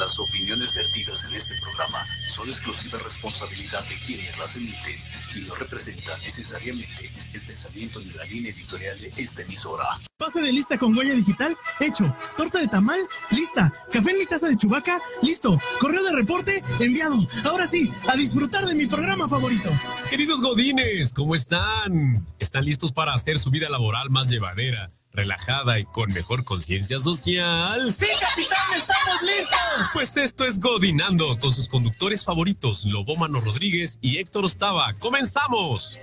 Las opiniones vertidas en este programa son exclusiva responsabilidad de quienes las emiten y no representan necesariamente el pensamiento ni la línea editorial de esta emisora. Pase de lista con huella digital, hecho. Torta de tamal, lista. Café en mi taza de chubaca, listo. Correo de reporte, enviado. Ahora sí, a disfrutar de mi programa favorito. Queridos godines, ¿cómo están? ¿Están listos para hacer su vida laboral más llevadera? Relajada y con mejor conciencia social. ¡Sí, capitán! ¡Estamos listos! Pues esto es Godinando con sus conductores favoritos, Lobómano Rodríguez y Héctor Ostava. ¡Comenzamos!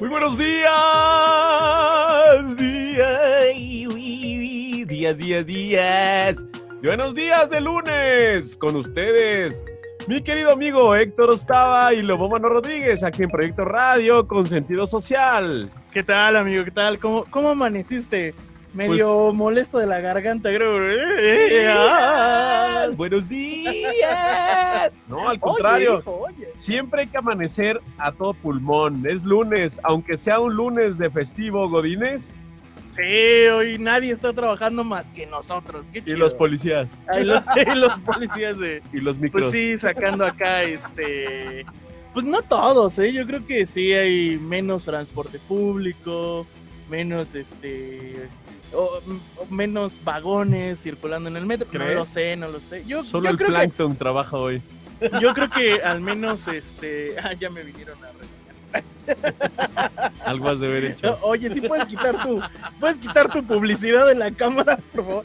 Muy buenos días. Días, días, días, días. Buenos días de lunes con ustedes, mi querido amigo Héctor Ostava y Lobomano Rodríguez, aquí en Proyecto Radio con sentido social. ¿Qué tal, amigo? ¿Qué tal? ¿Cómo, cómo amaneciste? Medio Pues- molesto de la garganta, creo. Buenos días. No, al contrario. Oye, hijo, oye. Siempre hay que amanecer a todo pulmón. Es lunes, aunque sea un lunes de festivo, Godines Sí, hoy nadie está trabajando más que nosotros. Qué y chido. los policías Ay, y los policías de. y los micros. Pues sí, sacando acá este. Pues no todos, ¿eh? Yo creo que sí hay menos transporte público, menos este. o- o menos vagones circulando en el metro. No ¿Crees? lo sé, no lo sé. Yo, Solo yo el creo plancton trabaja hoy. yo creo que al menos este. Ah, ya me vinieron a regañar. Algo has de haber hecho. Oye, sí puedes quitar tu. Puedes quitar tu publicidad de la cámara, por favor.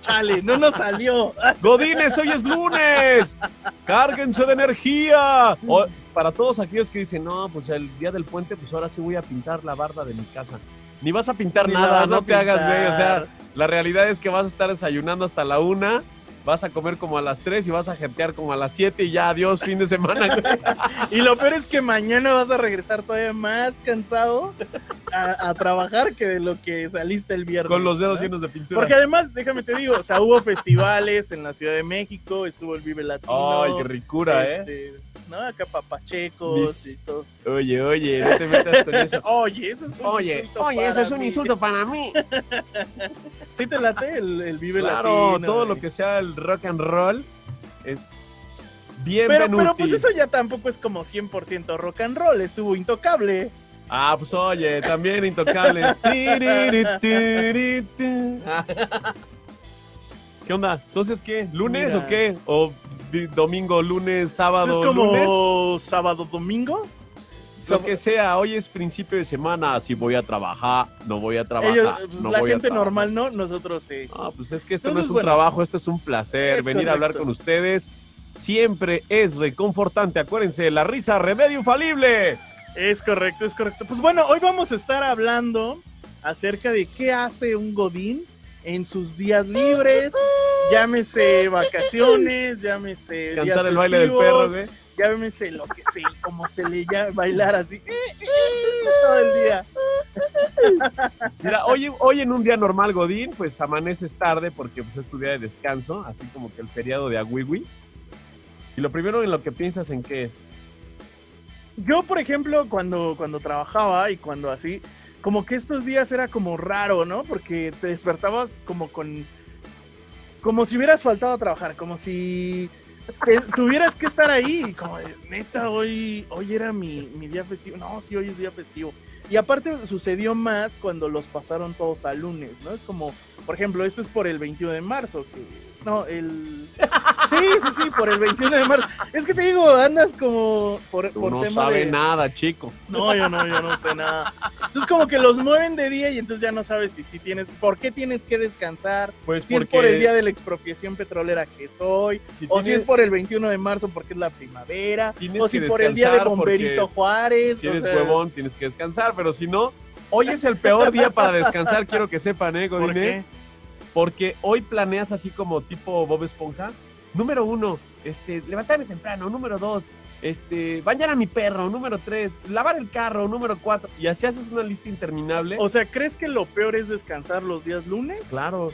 Chale, no nos salió. Godines, hoy es lunes. Cárguense de energía. O- para todos aquellos que dicen, no, pues el día del puente, pues ahora sí voy a pintar la barda de mi casa. Ni vas a pintar Ni nada, no te hagas, güey. O sea, la realidad es que vas a estar desayunando hasta la una, vas a comer como a las tres y vas a jetear como a las siete y ya, adiós, fin de semana. Y lo peor es que mañana vas a regresar todavía más cansado a, a trabajar que de lo que saliste el viernes. Con los dedos ¿no? llenos de pintura. Porque además, déjame te digo, o sea, hubo festivales en la Ciudad de México, estuvo el Vive Latino. Ay, qué ricura, ¿eh? ¿No? Acá papachecos Mis- y todo. Oye, oye, no te metas con eso. Oye, eso es un Oye, insulto oye, para eso es un mí. insulto para mí. ¿Sí te late el, el Vive Claro, Latino? todo lo que sea el rock and roll es Pero, bienvenido. pero pues eso ya tampoco es como 100% rock and roll, estuvo intocable. Ah, pues oye, también intocable. Ti. ¿Qué onda? Entonces, ¿qué? ¿Lunes Mira. o qué? ¿O domingo, lunes, Pues sábado, es como lunes? sábado, domingo. Lo que sea, hoy es principio de semana. Si voy a trabajar, no voy a trabajar. Ellos, pues, no la voy gente normal no, nosotros sí. Ah, pues es que esto no es un bueno. trabajo, esto es un placer. Es Venir a hablar con ustedes siempre es reconfortante. Acuérdense, la risa, remedio infalible. Es correcto, es correcto. Pues bueno, hoy vamos a estar hablando acerca de qué hace un Godín en sus días libres, llámese vacaciones, llámese días Cantar el baile del perro, güey. llámese lo que sea, como se le llama, bailar así todo el día. Mira, hoy, hoy en un día normal, Godín, pues amaneces tarde porque pues, es tu día de descanso, así como que el feriado de Awiwi. Y lo primero en lo que piensas en qué es. Yo, por ejemplo, cuando, cuando trabajaba y cuando así, como que estos días era como raro, ¿no? Porque te despertabas como con... Como si hubieras faltado a trabajar, como si te- tuvieras que estar ahí, como de, neta, hoy, hoy era mi, mi día festivo. No, sí, hoy es día festivo. Y aparte sucedió más cuando los pasaron todos a lunes, ¿no? Es como, por ejemplo, esto es por el 21 de marzo, que... No, el... Sí, sí, sí, por el 21 de marzo. Es que te digo, andas como por, Tú por no tema sabe de... nada, chico. No, yo no, yo no sé nada. Entonces como que los mueven de día y entonces ya no sabes si, si tienes, por qué tienes que descansar, Pues si es por el día de la expropiación petrolera que si o si es por el 21 de marzo porque es la primavera, Tienes o si por el día de Bomberito Juárez. si o eres sea, huevón, tienes que descansar, pero si no, hoy es el peor día para descansar, quiero que sepan, ¿eh, ¿Por Godines? Porque hoy planeas así como tipo Bob Esponja. Número uno, este, levantarme temprano. Número dos, este, bañar a mi perro. Número tres, lavar el carro. Número cuatro, y así haces una lista interminable. O sea, ¿crees que lo peor es descansar los días lunes? claro,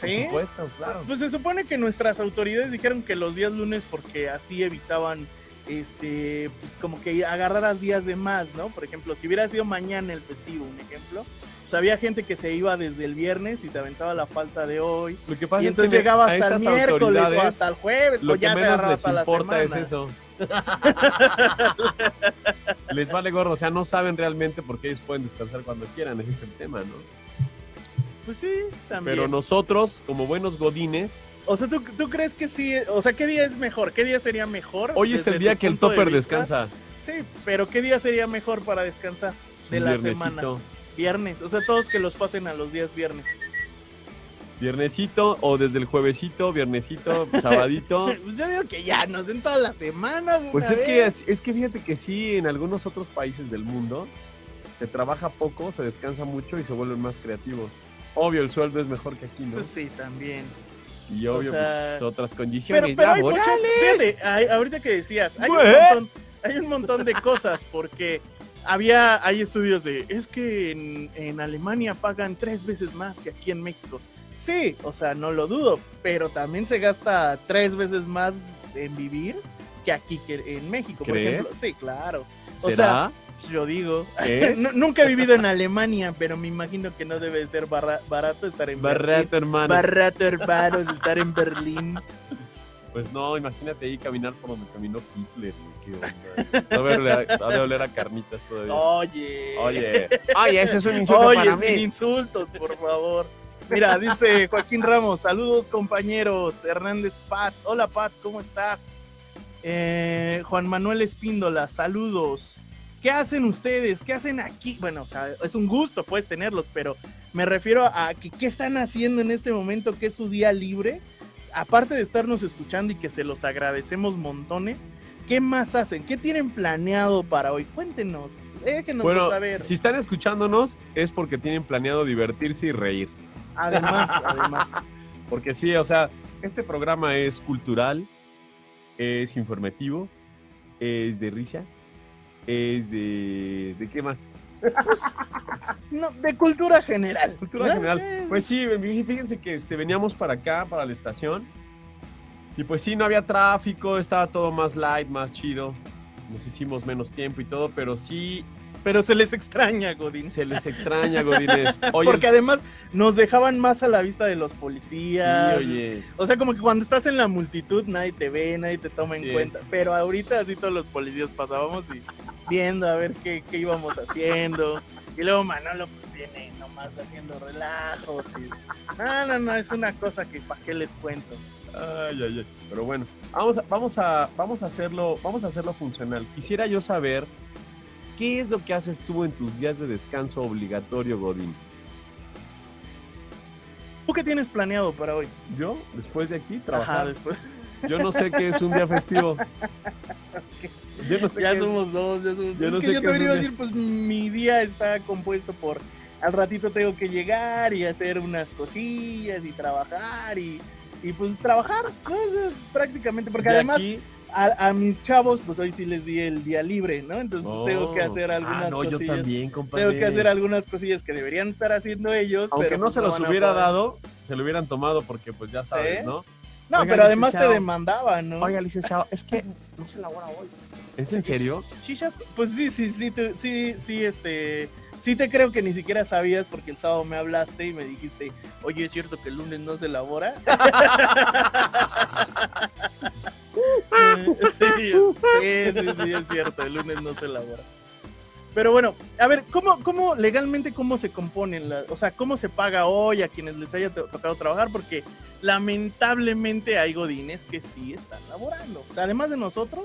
¿Sí? por supuesto, claro. Pues se supone que nuestras autoridades dijeron que los días lunes porque así evitaban este, pues, como que agarraras días de más, ¿no? Por ejemplo, si hubiera sido mañana el festivo, un ejemplo, pues había gente que se iba desde el viernes y se aventaba la falta de hoy. Lo que pasa Y es que entonces llegaba hasta el miércoles o hasta el jueves, lo pues que ya se menos agarraba les hasta la importa es eso. les vale gorro, o sea, no saben realmente por qué ellos pueden descansar cuando quieran, ese es el tema, ¿no? Pues sí, también. Pero nosotros, como buenos godines, O sea, ¿tú, ¿tú crees que sí? O sea, ¿qué día es mejor? ¿Qué día sería mejor? hoy es el día que el de topper descansa. Sí, pero ¿qué día sería mejor para descansar de Un la viernesito. semana? Viernes. O sea, todos que los pasen a los días viernes. Viernesito o desde el juevesito, viernesito, sabadito. Pues yo digo que ya nos den toda la semana. de Pues es que, vez. es, es que fíjate que sí, en algunos otros países del mundo se trabaja poco, se descansa mucho y se vuelven más creativos. Obvio, el sueldo es mejor que aquí, ¿no? Pues sí, también. y obvio, o sea, pues otras condiciones pero hay muchas. laborales. Fíjate, hay- ahorita que decías, hay un, Güey. montón, hay un montón de cosas porque había, hay estudios de, es que en, en Alemania pagan tres veces más que aquí en México. Sí, o sea, no lo dudo, pero también se gasta tres veces más en vivir que aquí que en México, por ¿Crees? ejemplo. Sí, claro. o ¿Será? Yo digo, nunca he vivido en Alemania, pero me imagino que no debe de ser barra- barato estar en Berlín. Barato, hermano. Barato, hermanos, estar en Berlín. Pues no, imagínate ahí caminar por donde caminó Hitler. ¿Qué onda? Ha de oler a- ha de oler a carnitas todavía. Oye. Oye, oye, ese es un insulto Oye, para sin mí. insultos, por favor. Mira, dice Joaquín Ramos, saludos compañeros. Hernández Pat, hola Pat, ¿cómo estás? Eh, Juan Manuel Espíndola, saludos. ¿Qué hacen ustedes? ¿Qué hacen aquí? Bueno, o sea, es un gusto, puedes tenerlos, pero me refiero a que qué están haciendo en este momento, que es su día libre. Aparte de estarnos escuchando y que se los agradecemos montones, ¿qué más hacen? ¿Qué tienen planeado para hoy? Cuéntenos, déjenos Bueno, saber. si están escuchándonos es porque tienen planeado divertirse y reír. Además, además. Porque sí, o sea, este programa es cultural, es informativo, es de risa, es de... ¿De qué más? No, de cultura general. Cultura general. Pues sí, fíjense que este, veníamos para acá, para la estación. Y pues sí, no había tráfico, estaba todo más light, más chido. Nos hicimos menos tiempo y todo, pero sí pero se les extraña, Godín. se les extraña, Godines. Oye, Porque además nos dejaban más a la vista de los sí, policías. oye. O sea, como que cuando estás en la multitud nadie te ve, nadie te toma en cuenta. es. Pero ahorita así todos los policías pasábamos y viendo a ver qué, qué íbamos haciendo. Y luego Manolo pues viene nomás haciendo relajos. Y... No, no, no, es una cosa que para qué les cuento. Ay, ay, ay. Pero bueno, vamos a, vamos a, vamos a hacerlo, vamos a hacerlo funcional. Quisiera yo saber qué es lo que haces tú en tus días de descanso obligatorio, Godín. ¿Tú qué tienes planeado para hoy? Yo, después de aquí, Ajá, trabajar. después. Yo no sé qué es un día festivo. Yo no sé ya qué es- somos dos, ya somos Yo dos. no es que sé yo qué te iba a decir, pues mi día está compuesto por al ratito tengo que llegar y hacer unas cosillas y trabajar y, y pues trabajar cosas prácticamente, porque de además aquí- a, a mis chavos, pues hoy sí les di el día libre, ¿no? Entonces pues, tengo que Oh. hacer algunas ah, no, yo también, compadre. Tengo que hacer algunas cosillas que deberían estar haciendo ellos. Aunque pero no pues, se los hubiera dado, se lo hubieran tomado porque pues ya sabes, ¿Sí? ¿no? No, Oiga, pero además te demandaban, ¿no? Oiga, licenciado, es que no se elabora hoy. ¿Es en serio? Shisha, pues sí, sí, sí, sí, sí, este, sí te creo que ni siquiera sabías porque el sábado me hablaste y me dijiste, oye, ¿es cierto que el lunes no se elabora? Eh, sí, sí, sí, sí, es cierto, el lunes no se elabora. Pero bueno, a ver, ¿cómo, cómo legalmente cómo se componen o sea, cómo se paga hoy a quienes les haya to- tocado trabajar? Porque lamentablemente hay godines que sí están laborando. O sea, además de nosotros,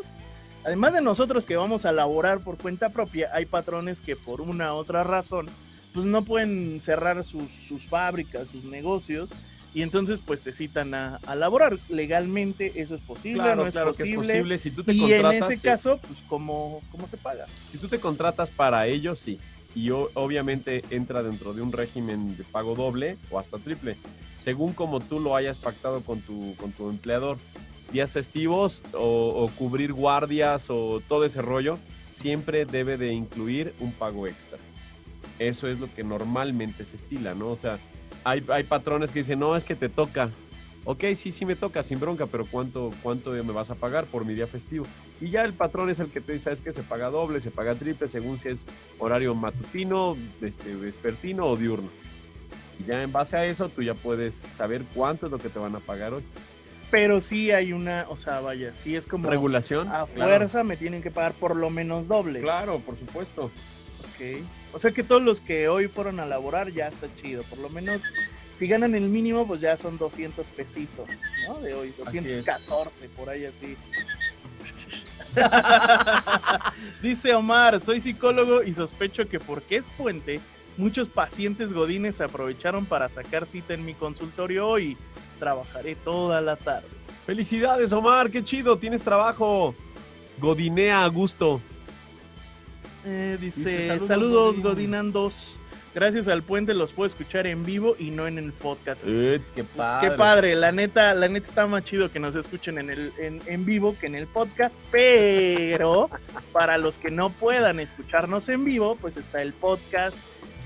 además de nosotros que vamos a laborar por cuenta propia, hay patrones que por una u otra razón, pues no pueden cerrar sus, sus fábricas, sus negocios, y entonces pues te citan a, a laborar. Legalmente eso es posible, Claro, no es claro que es posible. posible. Si tú te Y en contratas, ese sí. caso, pues ¿cómo, cómo se paga? Si tú te contratas para ello, sí. Y obviamente entra dentro de un régimen de pago doble o hasta triple, según como tú lo hayas pactado con tu, con tu empleador. Días festivos o, cubrir guardias o todo ese rollo, siempre debe de incluir un pago extra. Eso es lo que normalmente se estila, ¿no? O sea, hay, hay patrones que dicen, no, es que te toca. ok, sí, sí me toca, sin bronca, pero ¿cuánto, ¿cuánto me vas a pagar por mi día festivo? Y ya el patrón es el que te dice, ¿sabes que Se paga doble, se paga triple, según si es horario matutino, este, vespertino o diurno. Y ya en base a eso, tú ya puedes saber cuánto es lo que te van a pagar hoy. Pero sí hay una, o sea, vaya, sí es como Regulación. a claro. fuerza me tienen que pagar por lo menos doble. Claro, por supuesto. Ok. O sea que todos los que hoy fueron a laborar ya está chido. Por lo menos, si ganan el mínimo, pues ya son 200 pesitos, ¿no? De hoy, Así es. 214, por ahí así. Dice Omar, soy psicólogo y sospecho que porque es puente, muchos pacientes godines aprovecharon para sacar cita en mi consultorio hoy. Trabajaré toda la tarde. Felicidades, Omar, qué chido, tienes trabajo. Godinea a gusto. Eh, dice, Dice, saludos, "Saludos, Godín". Godinandos. Gracias al puente los puedo escuchar en vivo y no en el podcast. It's, qué Pues, padre. qué padre, la neta, la neta está más chido que nos escuchen en, el, en, en vivo que en el podcast, pero para los que no puedan escucharnos en vivo, pues está el podcast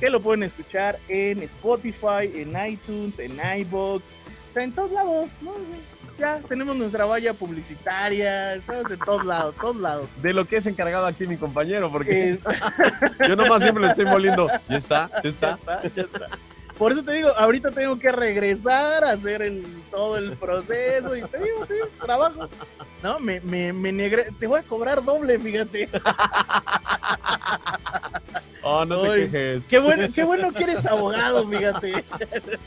que lo pueden escuchar en Spotify, en iTunes, en iBox, o sea, en todos lados, ¿no? Ya tenemos nuestra valla publicitaria, estamos en todos lados, todos lados. De lo que es encargado aquí mi compañero, porque Eh, yo nomás siempre le estoy moliendo. Ya está, ya está, ya está. Por eso te digo, ahorita tengo que regresar a hacer el, todo el proceso y te digo, sí, trabajo. No, me, me, me negré, te voy a cobrar doble, fíjate. Oh, no te Ay. quejes. Qué bueno, qué bueno que eres abogado, fíjate.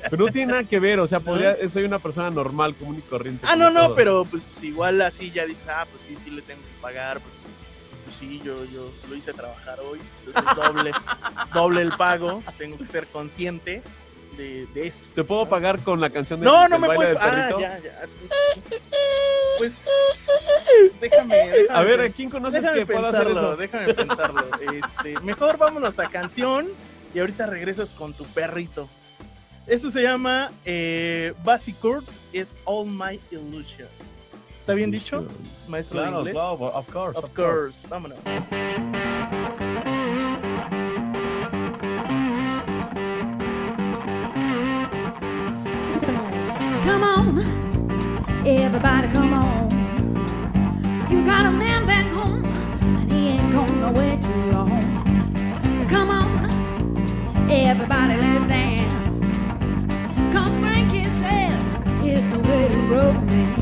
Pero no tiene nada que ver, o sea, podría, soy una persona normal, común y corriente. Ah, no, no, pero pues igual así ya dices, ah, pues sí, sí le tengo que pagar, pues, pues sí, yo, yo lo hice trabajar hoy, entonces doble, doble el pago, tengo que ser consciente de, de eso. ¿Te puedo pagar con la canción de, No, no me puedes. Ah, ya, ya. Pues déjame. déjame A ver, ¿a quién conoces déjame que pueda hacer eso? Déjame pensarlo. Este, mejor vámonos a canción y ahorita regresas con tu perrito. Esto se llama eh, Basic Chords is All My Illusions. ¿Está bien dicho, maestro de Claro, inglés? claro, of course. Of course, vámonos. Everybody, come on. You got a man back home, and he ain't gone nowhere too long. Come on, everybody, let's dance. Cause Frankie said it's the way to romance.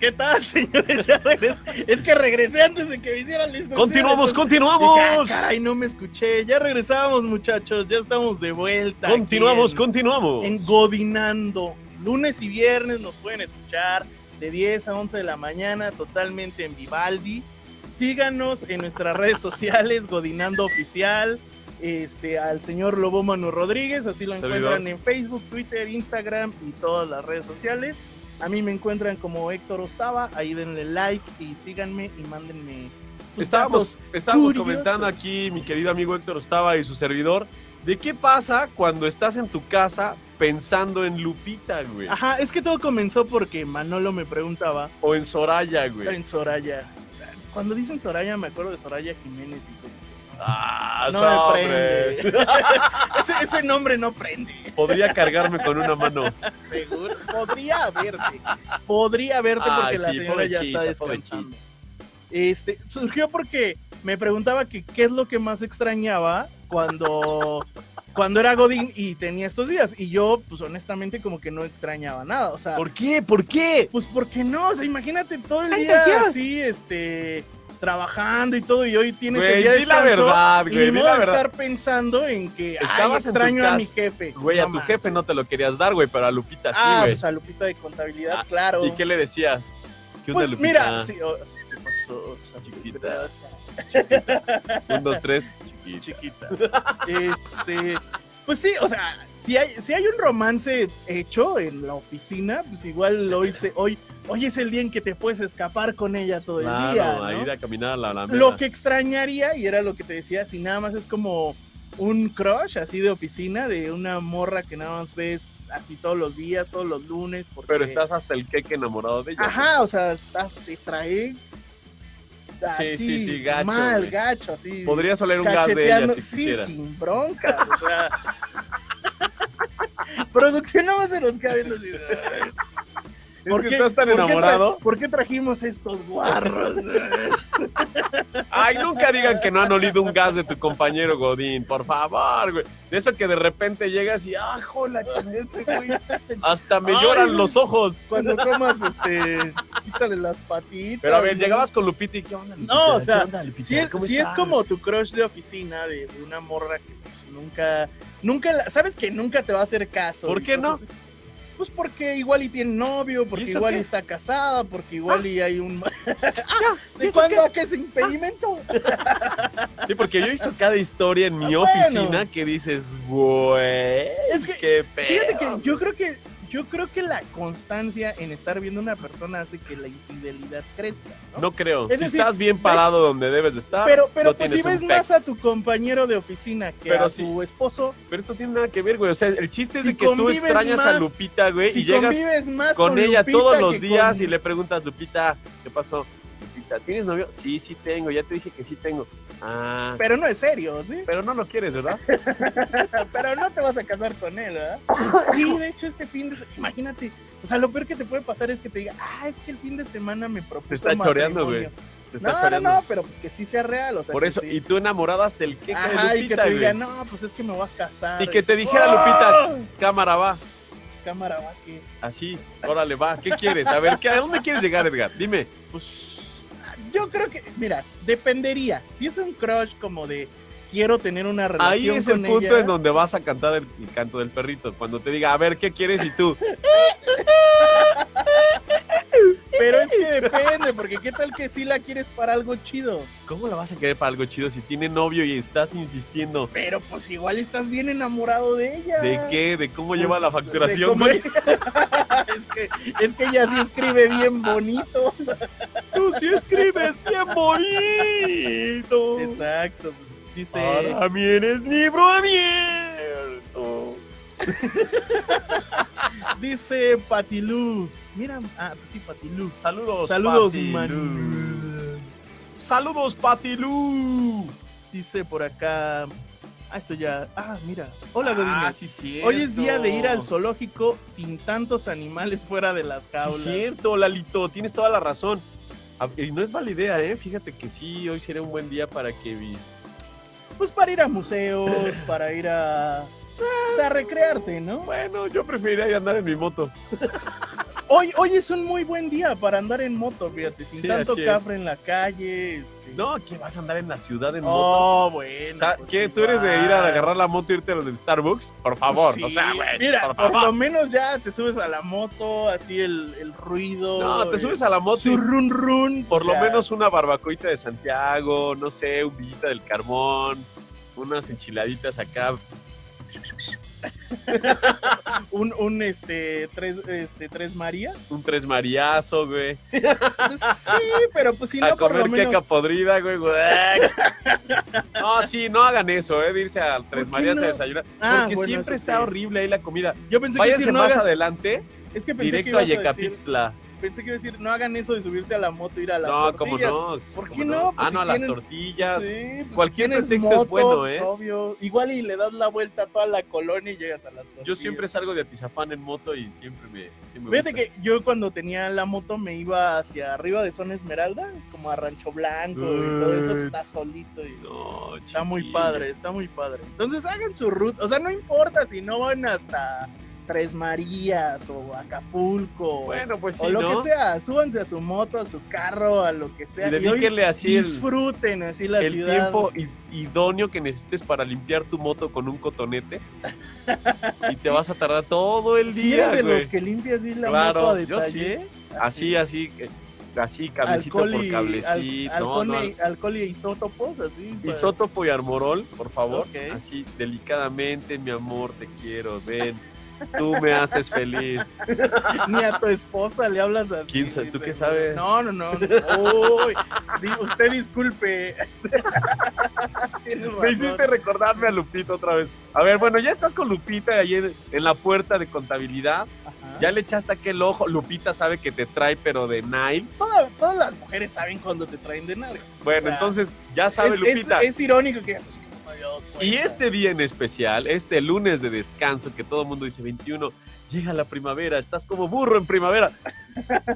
¿Qué tal, señores? Ya regresé. Es que regresé antes de que me hicieran la instrucción. Continuamos, continuamos. "Ah, caray, no me escuché. Ya regresamos, muchachos. Ya estamos de vuelta. Continuamos, en- continuamos. en Godinando. Lunes y viernes nos pueden escuchar de 10 a 11 de la mañana totalmente en Vivaldi. Síganos en nuestras redes sociales, Godinando Oficial, este, al señor Lobo Manu Rodríguez, así lo encuentran en Facebook, Twitter, Instagram y todas las redes sociales. A mí me encuentran como Héctor Ostava, ahí denle like y síganme y mándenme. Estábamos, estábamos comentando aquí, mi querido amigo Héctor Ostava y su servidor, de qué pasa cuando estás en tu casa pensando en Lupita, güey. Ajá, es que todo comenzó porque Manolo me preguntaba O en Soraya, güey. en Soraya. Cuando dicen Soraya me acuerdo de Soraya Jiménez y todo. Ah, No me prende. ese, ese nombre no prende. Podría cargarme con una mano. Seguro. Podría verte. Podría verte porque Ay, la señora ya está descansando. Este, surgió porque me preguntaba que qué es lo que más extrañaba cuando, cuando era Godín y tenía estos días. Y yo, pues honestamente, como que no extrañaba nada. O sea, ¿Por qué? ¿Por qué? pues porque no, o sea, imagínate todo el día Dios. así, este, trabajando y todo, y hoy tienes el Güey, día de la verdad, y güey, la de verdad. estar pensando en que tu extraño a mi jefe. Güey, a tu jefe no te lo querías dar, güey, pero a Lupita sí, Ah, güey. pues a Lupita de contabilidad, Ah, claro. ¿Y qué le decías? ¿Qué Pues, Lupita? mira, sí, oh, ¿qué pasó? Chiquita. Un, dos, tres. Chiquita. chiquita. Este, pues sí, o sea, si hay, si hay un romance hecho en la oficina, pues igual hoy, se, hoy, hoy es el día en que te puedes escapar con ella todo el Claro, día. ¿no? a ir a caminar a la Alameda. Lo que extrañaría, y era lo que te decía, si nada más es como un crush así de oficina, de una morra que nada más ves así todos los días, todos los lunes. Porque... Pero estás hasta el queque enamorado de ella. Ajá, o sea, estás- te trae así, sí, sí, gacho, mal, güey. gacho, así. Podrías oler un gas de ella si sí, sin broncas, o sea. Producción nada más se nos cae viendo estás tan por qué enamorado. ¿Por qué trajimos estos guarros? Ay, nunca digan que no han olido un gas de tu compañero Godín, por favor, güey. De eso que de repente llegas y, ah, jola, este güey. Hasta me Ay, lloran los ojos. Cuando comas, este, quítale las patitas. Pero a ver, llegabas con Lupita y ¿qué onda, Lupita? No, o sea, ¿Qué onda, Lupita? Si es, como tu crush de oficina, de, de una morra que pues, nunca, nunca, la- sabes que nunca te va a hacer caso. ¿Por qué no? Pues porque igual y tiene novio, porque igual y qué? está casada, porque igual y hay un... ¿y ¿De cuándo que es impedimento? Sí, porque yo he visto cada historia en mi Ah, bueno. oficina que dices, güey, Es que, qué pedo. Fíjate que yo creo que yo creo que la constancia en estar viendo a una persona hace que la infidelidad crezca, ¿no? No creo. Es si decir, estás bien parado donde debes de estar, pero pero no pues si ves más a tu compañero de oficina que Pero a sí. tu esposo, Pero esto tiene nada que ver, güey. O sea, el chiste es Si de que tú extrañas a Lupita, güey, si y llegas más con, ella todos los días con- y le preguntas, Lupita, ¿qué pasó? Lupita, ¿tienes novio? Sí, sí tengo, ya te dije que sí tengo. Ah, Pero no es serio, ¿sí? pero no lo quieres, ¿verdad? Pero no te vas a casar con él, ¿verdad? Sí, de hecho, este fin de semana, imagínate, o sea, lo peor que te puede pasar es que te diga, ah, es que el fin de semana me propuso Te está choreando, matrimonio". Te está No, no, choreando. no, pero pues que sí sea real, o sea. Por que eso, sí. y tú enamorada hasta el queque Ajá, de y que Lupita, te güey. diga, no, pues es que me voy a casar. Y que te dijera, ¡Oh! Lupita, cámara va, Cámara, va, que, así, órale va, ¿qué quieres? A ver, ¿qué, ¿a dónde quieres llegar, Edgar? Dime. pues, yo creo que, mira, dependería. Si es un crush como de quiero tener una relación Ahí es el con punto ella. en donde vas a cantar el, el canto del perrito. Cuando te diga, a ver, ¿qué quieres? Y tú, Pero es que depende, porque qué tal que sí la quieres para algo chido. ¿cómo la vas a querer para algo chido si tiene novio y estás insistiendo? Pero pues igual estás bien enamorado de ella. ¿De qué? ¿De cómo Pues, lleva la de facturación, cómo- güey? es, que, es que ella sí escribe bien bonito. Tú sí escribes bien bonito. Exacto. Dice, Para mí eres libro abierto. dice Patilú. Mira, ah, sí, Patilú. Saludos, Saludos, Patilú. man. Saludos, Patilú. Dice por acá. Ah, esto ya. Ah, mira. Hola, Ah, Godínez. sí, cierto. Hoy es día de ir al zoológico sin tantos animales fuera de las Sí, jaulas. cierto, Lalito, tienes toda la razón. Ah, Y no es mala idea, ¿eh? Fíjate que sí, hoy sería un buen día para que. Pues para ir a museos, para ir a. pues, a recrearte, ¿no? Bueno, yo preferiría andar en mi moto. Hoy, hoy es un muy buen día para andar en moto, fíjate, sin Sí, tanto cafre en la calle. este. No, que vas a andar en la ciudad en moto. Oh, bueno. O sea, pues ¿qué? ¿Tú eres de ir a agarrar la moto e irte a los del Starbucks? Por favor, Sí, o sea, güey. Mira, por lo menos ya te subes a la moto, así el, el ruido. No, te subes a la moto su y run run. por lo menos una barbacoita de Santiago, no sé, un villita del Carmón, unas enchiladitas acá. Un, un este, tres, este, tres Marías. Un tres mariazo, güey. Pues sí, pero pues si a no, por lo comer menos. queca podrida, güey. güey. No, sí, no hagan eso, eh, de irse a Tres Marías no? a desayunar. Ah, porque bueno, siempre está sí. horrible ahí la comida. Yo pensé que Váyanse decir, no más hagas- adelante, Es que pensé que directo a Yecapixtla. pensé que iba a decir, no hagan eso de subirse a la moto ir a las No, ¿cómo tortillas. no? ¿Por ¿Cómo qué no? Pues ah, si no, a las tortillas. Sí, pues, Cualquier si pretexto es bueno, pues, ¿eh? Obvio. Igual y le das la vuelta a toda la colonia y llegas a las tortillas. Yo siempre salgo de Atizapán en moto y siempre me, me Fíjate gusta. que yo cuando tenía la moto me iba hacia arriba de Zona Esmeralda, como a Rancho Blanco y todo eso, pues, está solito y No, está muy padre, está muy padre. Entonces hagan su ruta, o sea, no importa si no van hasta Tres Marías o Acapulco Bueno, pues sí, o lo ¿no? que sea, súbanse a su moto, a su carro, a lo que sea Y dedíquenle así el, disfruten así la el ciudad. tiempo idóneo que necesites para limpiar tu moto con un cotonete. y te vas a tardar todo el Si día, eres de los que limpias así la Claro, moto a yo detalle, Así, así, eh, así, cablecito alcohol por y, cablecito. al- alcohol, no, y, alcohol y isótopos, así. para- Isótopo y armorol, por favor. Así, delicadamente, mi amor, te quiero, ven. Tú me haces feliz. Ni a tu esposa le hablas así. ¿Quién tú qué sabes? No, no, no. Uy, usted disculpe. Me hiciste recordarme a Lupita otra vez. A ver, bueno, ya estás con Lupita ahí en, en la puerta de contabilidad. Ajá. Ya le echaste aquel ojo. Lupita sabe que te trae, pero de Niles. Todas, todas las mujeres saben cuando te traen de nalga. Bueno, O sea, entonces ya sabe es, Lupita. es irónico que Y este día en especial, este lunes de descanso, que todo el mundo dice 21, llega la primavera, estás como burro en primavera.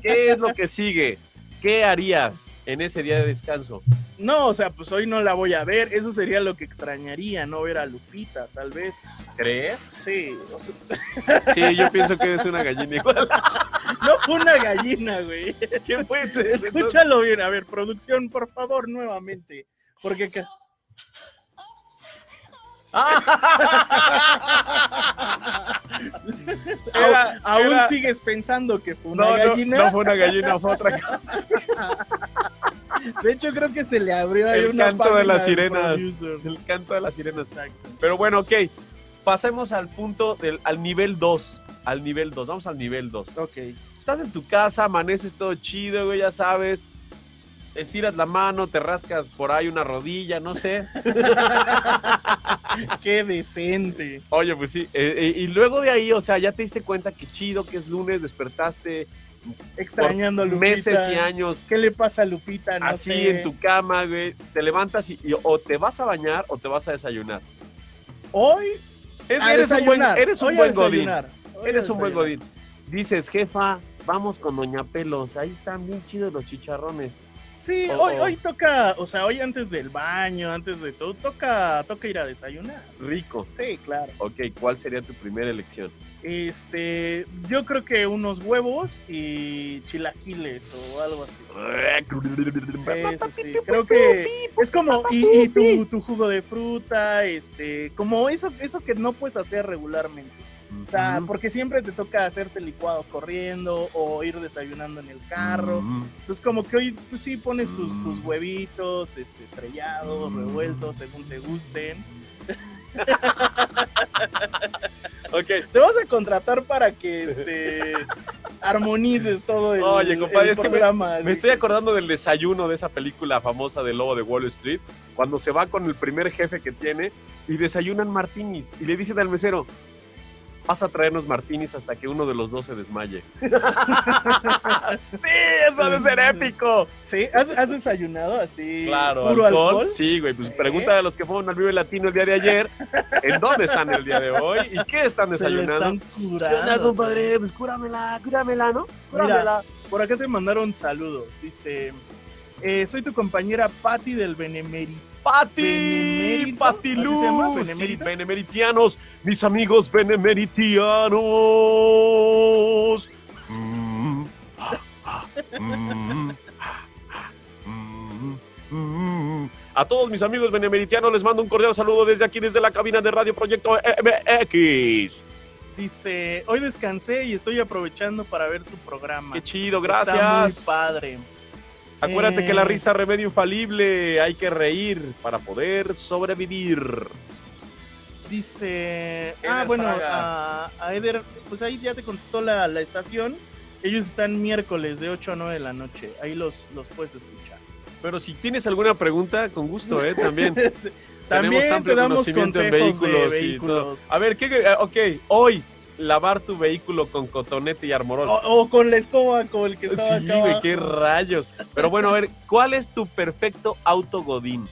¿Qué es lo que sigue? ¿Qué harías en ese día de descanso? No, o sea, pues hoy no la voy a ver. Eso sería lo que extrañaría, no ver a Lupita, tal vez. ¿Crees? Sí, o sea, Sí, yo pienso que eres una gallina igual. no fue una gallina, güey. ¿Quién fue? Escúchalo bien, a ver, producción, por favor, nuevamente. Porque ca- Era- aún era- sigues pensando que fue una No, no, gallina. no fue una gallina, fue otra cosa. De hecho, creo que se le abrió ahí El una canto de las sirenas. El canto de las sirenas. Exacto. Pero bueno, ok. Pasemos al punto del al nivel 2. Al nivel 2. Vamos al nivel 2. Ok. Estás en tu casa, amaneces todo chido, güey, ya sabes. Estiras la mano, te rascas por ahí una rodilla, no sé. Qué decente. Oye, pues sí. eh, eh, y luego de ahí, o sea, ya te diste cuenta que chido, que es lunes, despertaste Extrañando a Lupita. meses y años ¿Qué le pasa a Lupita? No así sé. en tu cama, güey. Te levantas y, y o te vas a bañar o te vas a desayunar. Hoy. Es- a eres un buen, eres un Hoy buen godín. Eres un buen godín. Dices, jefa, vamos con Doña Pelos. Ahí están bien chidos los chicharrones. Sí, Oh, hoy, oh. hoy toca, o sea, hoy antes del baño, antes de todo, toca, toca ir a desayunar. Rico. Sí, claro. Ok, ¿cuál sería tu primera elección? Este, yo creo que unos huevos y chilaquiles o algo así. Sí, sí, sí. Creo que es como, y, y tu, tu jugo de fruta, este, como eso, eso que no puedes hacer regularmente. O sea, Ujú. porque siempre te toca hacerte licuado corriendo o ir desayunando en el carro. Ujú. Entonces como que hoy tú sí pones tus, tus huevitos, este, estrellados, revueltos, según te gusten. Ok. Te vas a contratar para que este armonices todo el, Oye, compadre, el es que me- programa. Me estoy acordando del desayuno de esa película famosa del lobo de Wall Street, cuando se va con el primer jefe que tiene y desayunan martinis y le dicen al mesero, vas a traernos martinis hasta que uno de los dos se desmaye. sí, eso ha de ser épico. Sí, ¿has, has desayunado así? Claro, puro alcohol, alcohol. sí, güey, pues ¿Eh? pregúntale a los que fueron al Vive Latino el día de ayer, ¿en dónde están el día de hoy y qué están Se desayunando? están ¿Qué curando. onda, compadre? Pues cúramela, cúramela, ¿no? Cúramela. Por acá te mandaron saludos. Dice, eh, soy tu compañera Patti del Benemérito. Pati, Pati. Luz, benemeritianos, mis amigos benemeritianos. Mm, ah, ah, mm, ah, mm. A todos mis amigos benemeritianos les mando un cordial saludo desde aquí, desde la cabina de Radio Proyecto MX. Dice, hoy descansé y estoy aprovechando para ver tu programa. Qué chido, Está gracias. muy padre. Acuérdate Eh, que la risa remedio infalible, hay que reír para poder sobrevivir. Dice, Eder ah, bueno, a, a Eder, pues ahí ya te contestó la, la estación. Ellos están miércoles de 8 a 9 de la noche. Ahí los, los puedes escuchar. Pero si tienes alguna pregunta, con gusto, ¿eh? También. También amplio te damos conocimiento en vehículos y. A ver, ¿qué? eh, Ok, hoy, lavar tu vehículo con cotonete y armorol. O, o con la escoba, como el que estaba sí, acá güey, qué rayos. Pero bueno, a ver, ¿cuál es tu perfecto auto Godín?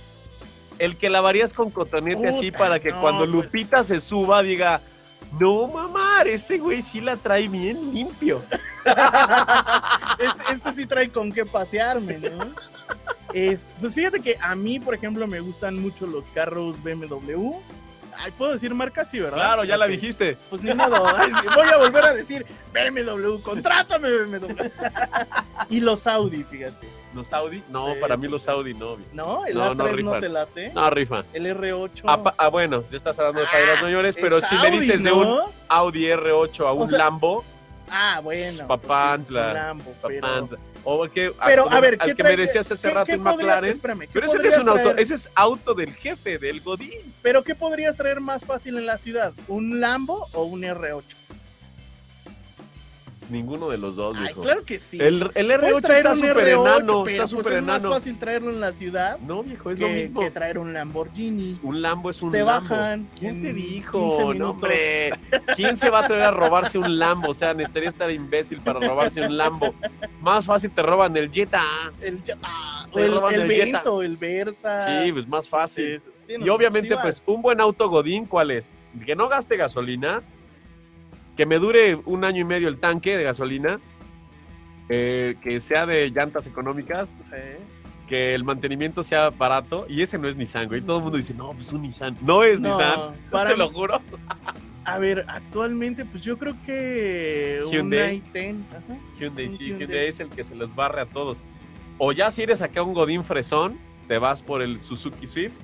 El que lavarías con cotonete así para que no, cuando pues. Lupita se suba diga, no mamar, este güey sí la trae bien limpio. este, este sí trae con qué pasearme, ¿no? Es, pues fíjate que a mí, por ejemplo, me gustan mucho los carros BMW. Ay, ¿puedo decir marcas? Sí, ¿verdad? Claro, ya la dijiste. Pues ni modo, ay, voy a volver a decir BMW, contrátame BMW. y los Audi, fíjate. ¿Los Audi? No, Sí, para mí los. Audi no. ¿No? El No, no A3 no, rifan. te late. No, rifa. El R8. Ah, ah, bueno, ya estás hablando de padres mayores, pero si me dices de un ¿no? Audi R8 a un O sea, Lambo, Ah, bueno. Papantla, pues sí, Lambo, pero... o que, Pero, como a ver, al ¿qué que me decías hace qué- rato qué podrías- McLaren, espérame, ¿qué pero ese es un auto, ese es auto del jefe, del Godín. Pero ¿qué podrías traer más fácil en la ciudad? ¿Un Lambo o un R8? Ninguno de los dos, Ay, viejo. claro que sí. El, el Puedes R8 traer está súper R8, enano, está pues, súper es más fácil traerlo en la ciudad No, viejo, es lo mismo. que traer un Lamborghini. Un Lambo es un Te Lambo. bajan ¿Quién te dijo? 15 No, hombre. ¿Quién se va a atrever a robarse un Lambo? O sea, necesitaría estar imbécil para robarse un Lambo. Más fácil te roban el Jetta. El, Jetta, Te el, roban el el Jetta. Vento, el Versa. Sí, pues más fácil. Sí, Y obviamente, sí pues, un buen auto Godín, ¿cuál es? Que no gaste gasolina, que me dure un año y medio el tanque de gasolina, eh, que sea de llantas económicas, Sí. que el mantenimiento sea barato, y ese no es Nissan, güey. Todo el mundo dice, no, pues un Nissan. No es No, Nissan, para te lo juro. A ver, actualmente, pues yo creo que un Hyundai. i10. Ajá. Hyundai, Un sí, Hyundai. Hyundai es el que se los barre a todos. O ya si eres acá un Godín fresón, te vas por el Suzuki Swift,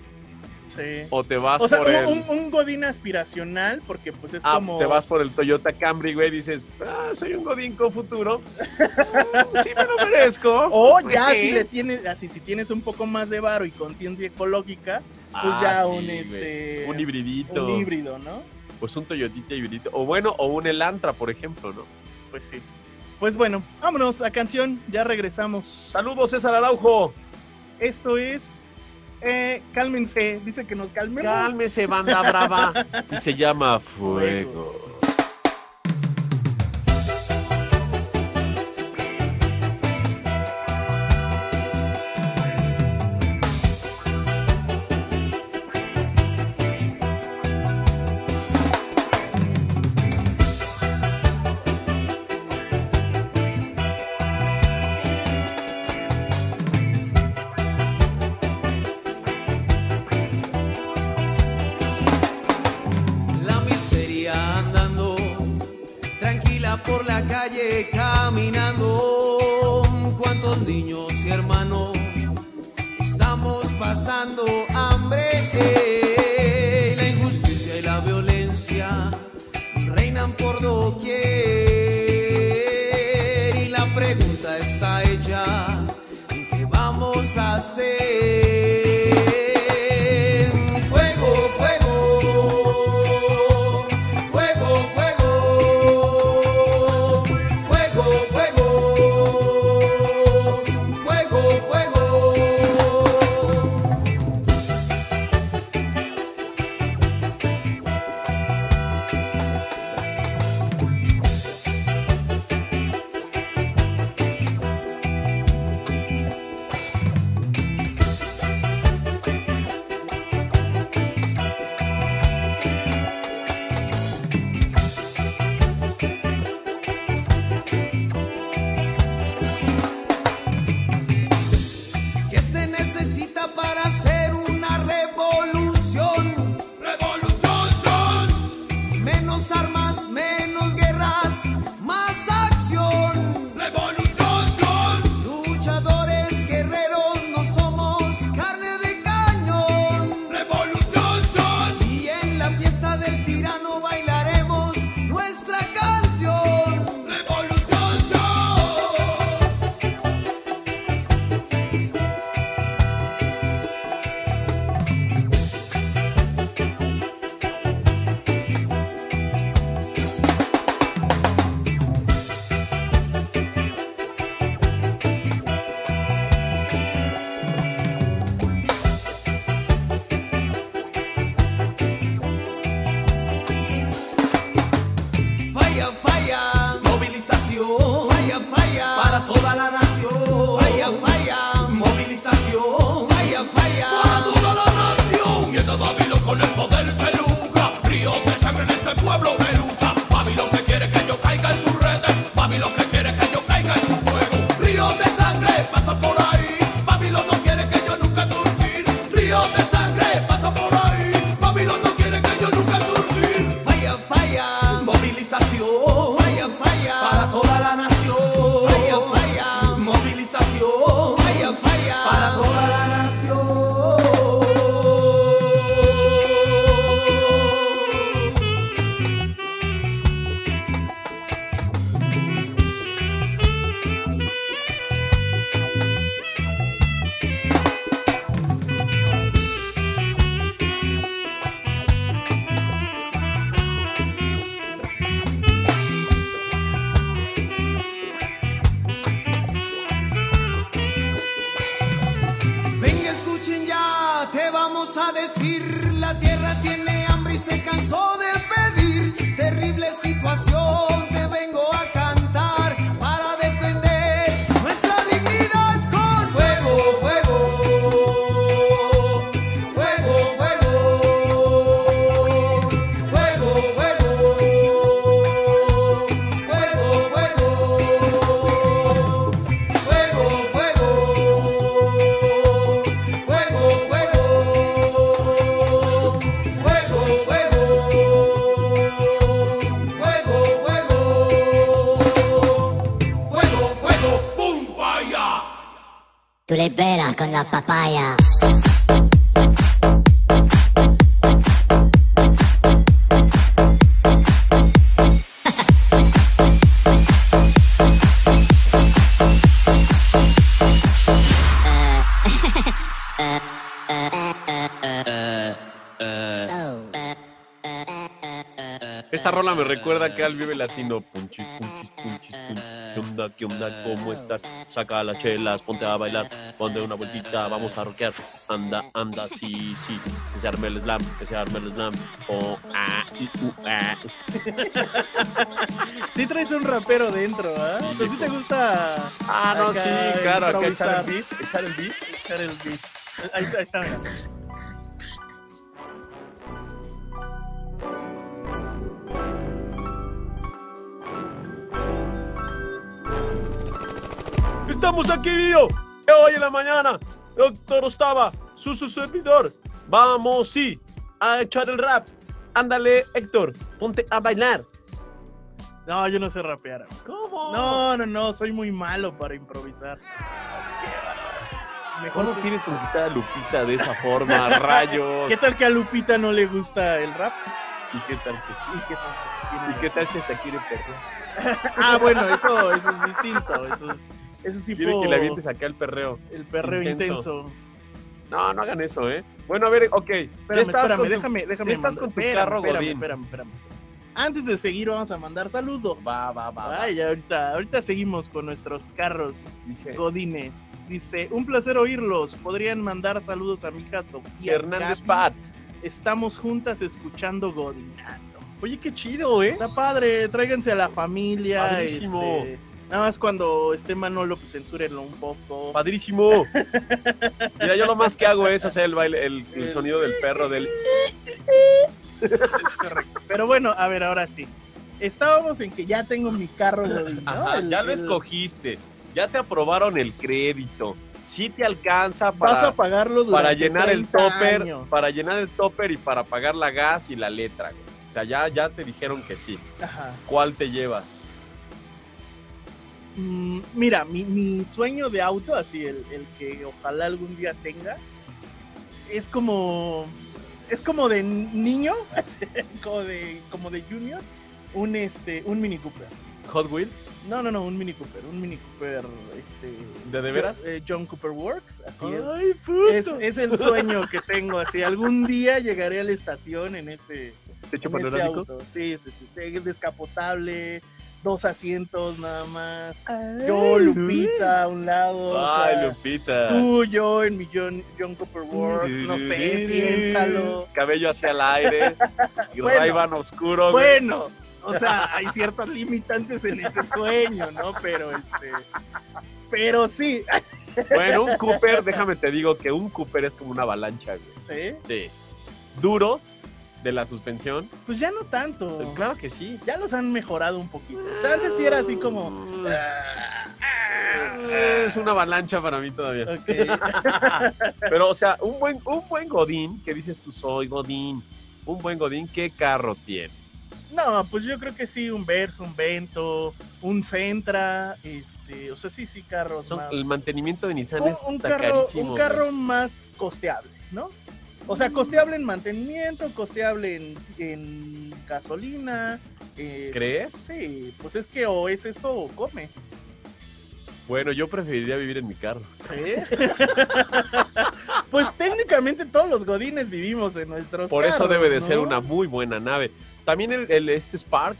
Sí. o te vas O sea, por un, el... un, un Godín aspiracional, porque pues es Ah, como. te vas por el Toyota Camry, güey, dices, ah, soy un Godín con futuro. Mm, sí me lo merezco. O ya si le tienes, así si tienes un poco más de varo y conciencia ecológica, pues Ah, ya sí, un este Un hibridito. un híbrido, ¿no? Pues un Toyotita hibridito. O bueno, o un Elantra, por ejemplo, ¿no? Pues sí. Pues bueno, vámonos a canción, ya regresamos. Saludos, César Araujo. Esto es eh, cálmense, dice que nos calmemos. Cálmese, banda brava. Y se llama Fuego. hacer. declaración, vaya, vaya, movilización, vaya, vaya. esa rola me recuerda que al Vive Latino. Punchis, punchis, punchis, punchis. ¿Qué onda, qué onda, cómo estás? Saca las chelas, ponte a bailar, ponte una vueltita, vamos a rockear. Anda, anda, sí, sí. Que se arme el slam, que se arme el slam. Oh, ah, y, uh, ah. Sí traes un rapero dentro, ¿ah? ¿eh? Sí, ¿sí te gusta? Ah, no, sí, claro. Acá echar el beat. Echar el beat. Echar el beat. Ahí, ahí está. Estamos aquí, yo. Hoy en la mañana, doctor Ostaba, su, su servidor. Vamos, sí, a echar el rap. Ándale, Héctor, ponte a bailar. No, yo no sé rapear. ¿Cómo? No, no, no, soy muy malo para improvisar. Mejor no quieres conquistar a Lupita de esa forma, rayos. ¿Qué tal que a Lupita no le gusta el rap? ¿Y qué tal que sí? ¿Y qué tal, que sí? ¿Y qué tal si te quiere perder? ah, bueno, eso, eso es distinto. Eso es eso sí Quiere que le avientes acá el perreo. el perreo intenso. intenso. No, no hagan eso, ¿eh? Bueno, a ver, ok. Espérame, ya estás espérame, con tu- déjame, déjame. estás mandar- con tu espérame, carro, espérame, espérame, espérame. Antes de seguir, vamos a mandar saludos. Va, va, va. ahorita, ahorita seguimos con nuestros carros Dice godines. Dice, un placer oírlos. Podrían mandar saludos a mi hija Sofía. Hernández Gaby. Pat. Estamos juntas escuchando Godinando. Oye, qué chido, ¿eh? Está padre, tráiganse a la familia. Padrísimo. este, nada más cuando esté Manolo, pues censúrenlo un poco. Padrísimo. Mira, yo lo más que hago es hacer el baile, el, el sonido del perro del. Correcto. Pero bueno, a ver, ahora sí. Estábamos en que ya tengo mi carro. Ajá, El- ya lo el- escogiste. Ya te aprobaron el crédito. Sí te alcanza Vas a para, pagarlo durante para llenar el 30 topper, años. para llenar el topper y para pagar la gas y la letra. güey. O sea, ya, ya te dijeron que sí. Ajá. ¿Cuál te llevas? Mm, mira, mi, mi sueño de auto, así el, el que ojalá algún día tenga, es como es como de niño, como de como de junior, un este un Mini Cooper. Hot Wheels. No, no, no, un Mini Cooper, un Mini Cooper este ¿De de veras? Jo- eh, John Cooper Works, así es. Puto. Es, es el sueño que tengo, así algún día llegaré a la estación en ese, ¿Techo panorámico? Sí, sí, sí, es descapotable, dos asientos nada más. Yo, Lupita, a un lado. o Ay, sea, Lupita. Tú, yo, en mi John, John Cooper Works, no sé, piénsalo. Cabello hacia el aire. Y Bueno. Ray-Ban oscuro. Bueno, o sea, hay ciertos limitantes en ese sueño, ¿no? Pero este. Pero sí, Bueno, un Cooper, déjame te digo que un Cooper es como una avalancha, güey. sí. Sí. Duros de la suspensión. Pues ya no tanto. Claro que sí. Ya los han mejorado un poquito. O sea, antes sí era así como. Es una avalancha para mí todavía. Ok. Pero, o sea, un buen, un buen Godín, que dices tú soy Godín, un buen Godín, ¿qué carro tiene? No, pues yo creo que sí, un Verso, un Vento, un Sentra, este, o sea, sí, sí, carros Son- más. el mantenimiento de Nissan un, es un carro, carísimo. un güey. carro más costeable, ¿no? O sea, costeable en mantenimiento, costeable en, en gasolina. eh, ¿Crees? Sí, pues es que o es eso o comes. Bueno, yo preferiría vivir en mi carro. Sí. pues técnicamente todos los godines vivimos en nuestros Por eso debe de ser una muy buena nave. También el, el- este Spark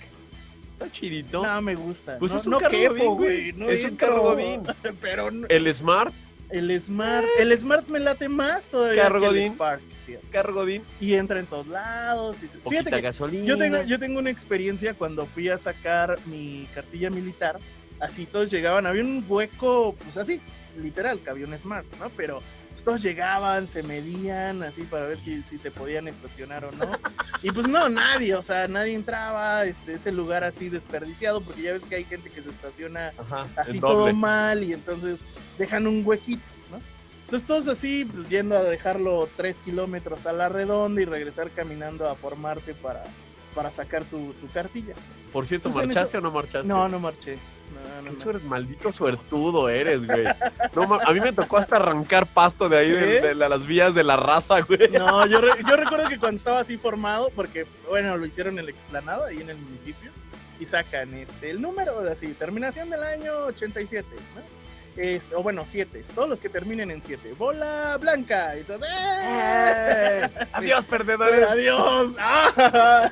está chidito. No me gusta. Pues no, es un no carro quepo, godín, güey. no Es un carro godín. Pero no- El Smart, el Smart, el Smart me late más todavía Carro que el godín. Spark. fíjate. carro Godín, Y entra en todos lados. y- poquita Fíjate que gasolina. yo tengo, yo tengo una experiencia cuando fui a sacar mi cartilla militar. Así todos llegaban, había un hueco, pues así, literal, que había un Smart, ¿no? Pero todos llegaban, se medían, así para ver si, si se podían estacionar o no. Y pues no, nadie, o sea, nadie entraba, este, ese lugar así desperdiciado, porque ya ves que hay gente que se estaciona Ajá, así todo mal y entonces dejan un huequito, ¿no? Entonces todos así, pues yendo a dejarlo tres kilómetros a la redonda y regresar caminando a formarte para, para sacar tu, tu cartilla. Por cierto, Entonces, ¿marchaste o no marchaste? No, no marché. No, no, Qué maldito suertudo eres, güey. No, a mí me tocó hasta arrancar pasto de ahí, ¿Sí? de, de la- las vías de la raza, güey. No, yo, re- yo recuerdo que cuando estaba así formado, porque, bueno, lo hicieron en el explanado, ahí en el municipio, y sacan este el número, así, terminación del año 87, ¿no? Es, o bueno, 7, todos los que terminen en 7. Bola blanca. Y todo, ¡eh! Adiós, perdedores. Adiós. ¡Ah!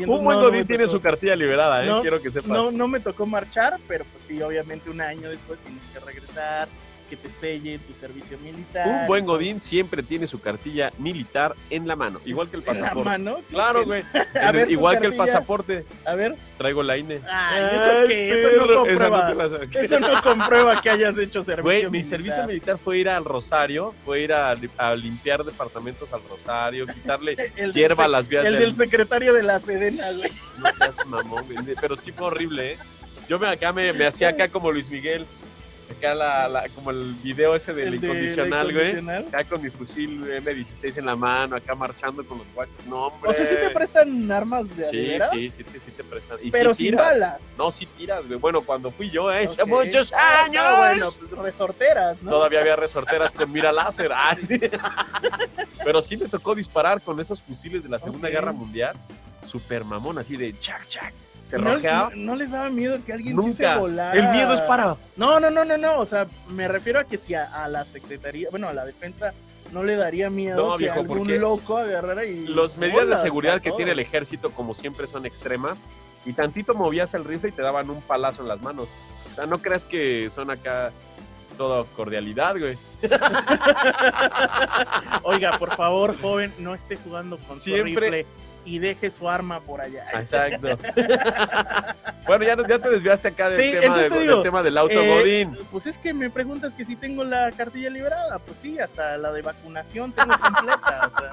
Y Un buen no, no Godín me tiene tocó. su cartilla liberada, ¿eh? No, Quiero que sepas. No, no me tocó marchar, pero pues sí, obviamente un año después tienes que regresar, que te selle tu servicio militar. Un buen Godín siempre tiene su cartilla militar en la mano, igual que el En la pasaporte. mano. Claro, güey. A ver, igual que el pasaporte. A ver. Traigo la INE. Ay, ¿eso qué? Eso no esa comprueba. no. Eso no comprueba que hayas hecho servicio Güey, mi militar. servicio militar fue ir al Rosario, fue ir a, li- a limpiar departamentos al Rosario, quitarle El hierba a las vías El del- del secretario de la Sedena, güey. No seas mamón, güey, pero sí fue horrible, ¿eh? Yo me acá me, me hacía acá como Luis Miguel. Acá la, la- como el video ese del incondicional, güey. Acá con mi fusil M16 en la mano, acá marchando con los guachos. No, hombre. O sea, sí te prestan armas de Sí, sí, sí, te, sí te prestan. Y pero sí sin tiras. balas. No, sí tiras, güey. Bueno, cuando fui yo, eh, hace Ok. muchos Ah, años. no, bueno, pues resorteras, ¿no? Todavía había resorteras con mira láser. Ah, sí. Pero sí me tocó disparar con esos fusiles de la Segunda. Guerra Mundial. Super mamón, así de chac, chac. Se no, rojeaba. no- no les daba miedo que alguien Nunca. volara. El miedo es para. No, no, no, no, no. O sea, me refiero a que si a, a la secretaría, bueno, a la defensa no le daría miedo No, que viejo, algún loco agarrara y. Las medidas de seguridad que tiene el ejército, como siempre, son extremas. Y tantito movías el rifle y te daban un palazo en las manos. O sea, no creas que son acá todo cordialidad, güey. Oiga, por favor, joven, no esté jugando con Siempre- su rifle y deje su arma por allá. Exacto. bueno, ya, ya te desviaste acá del, Sí, tema, del- te del digo, tema del auto Eh, Godín. Pues es que me preguntas que si tengo la cartilla liberada. Pues sí, hasta la de vacunación tengo completa. o sea,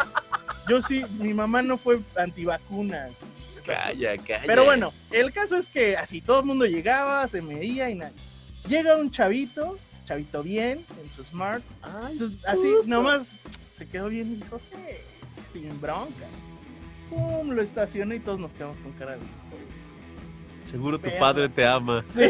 yo sí, mi mamá no fue antivacunas. Calla, calla. Pero bueno, el caso es que así todo el mundo llegaba, se medía y nada. Llega un chavito, chavito bien, en su smart. Entonces, así nomás se quedó bien y dijo, sí, sin bronca. Pum, lo estacionó y todos nos quedamos con cara de. Seguro tu padre te ama. Sí.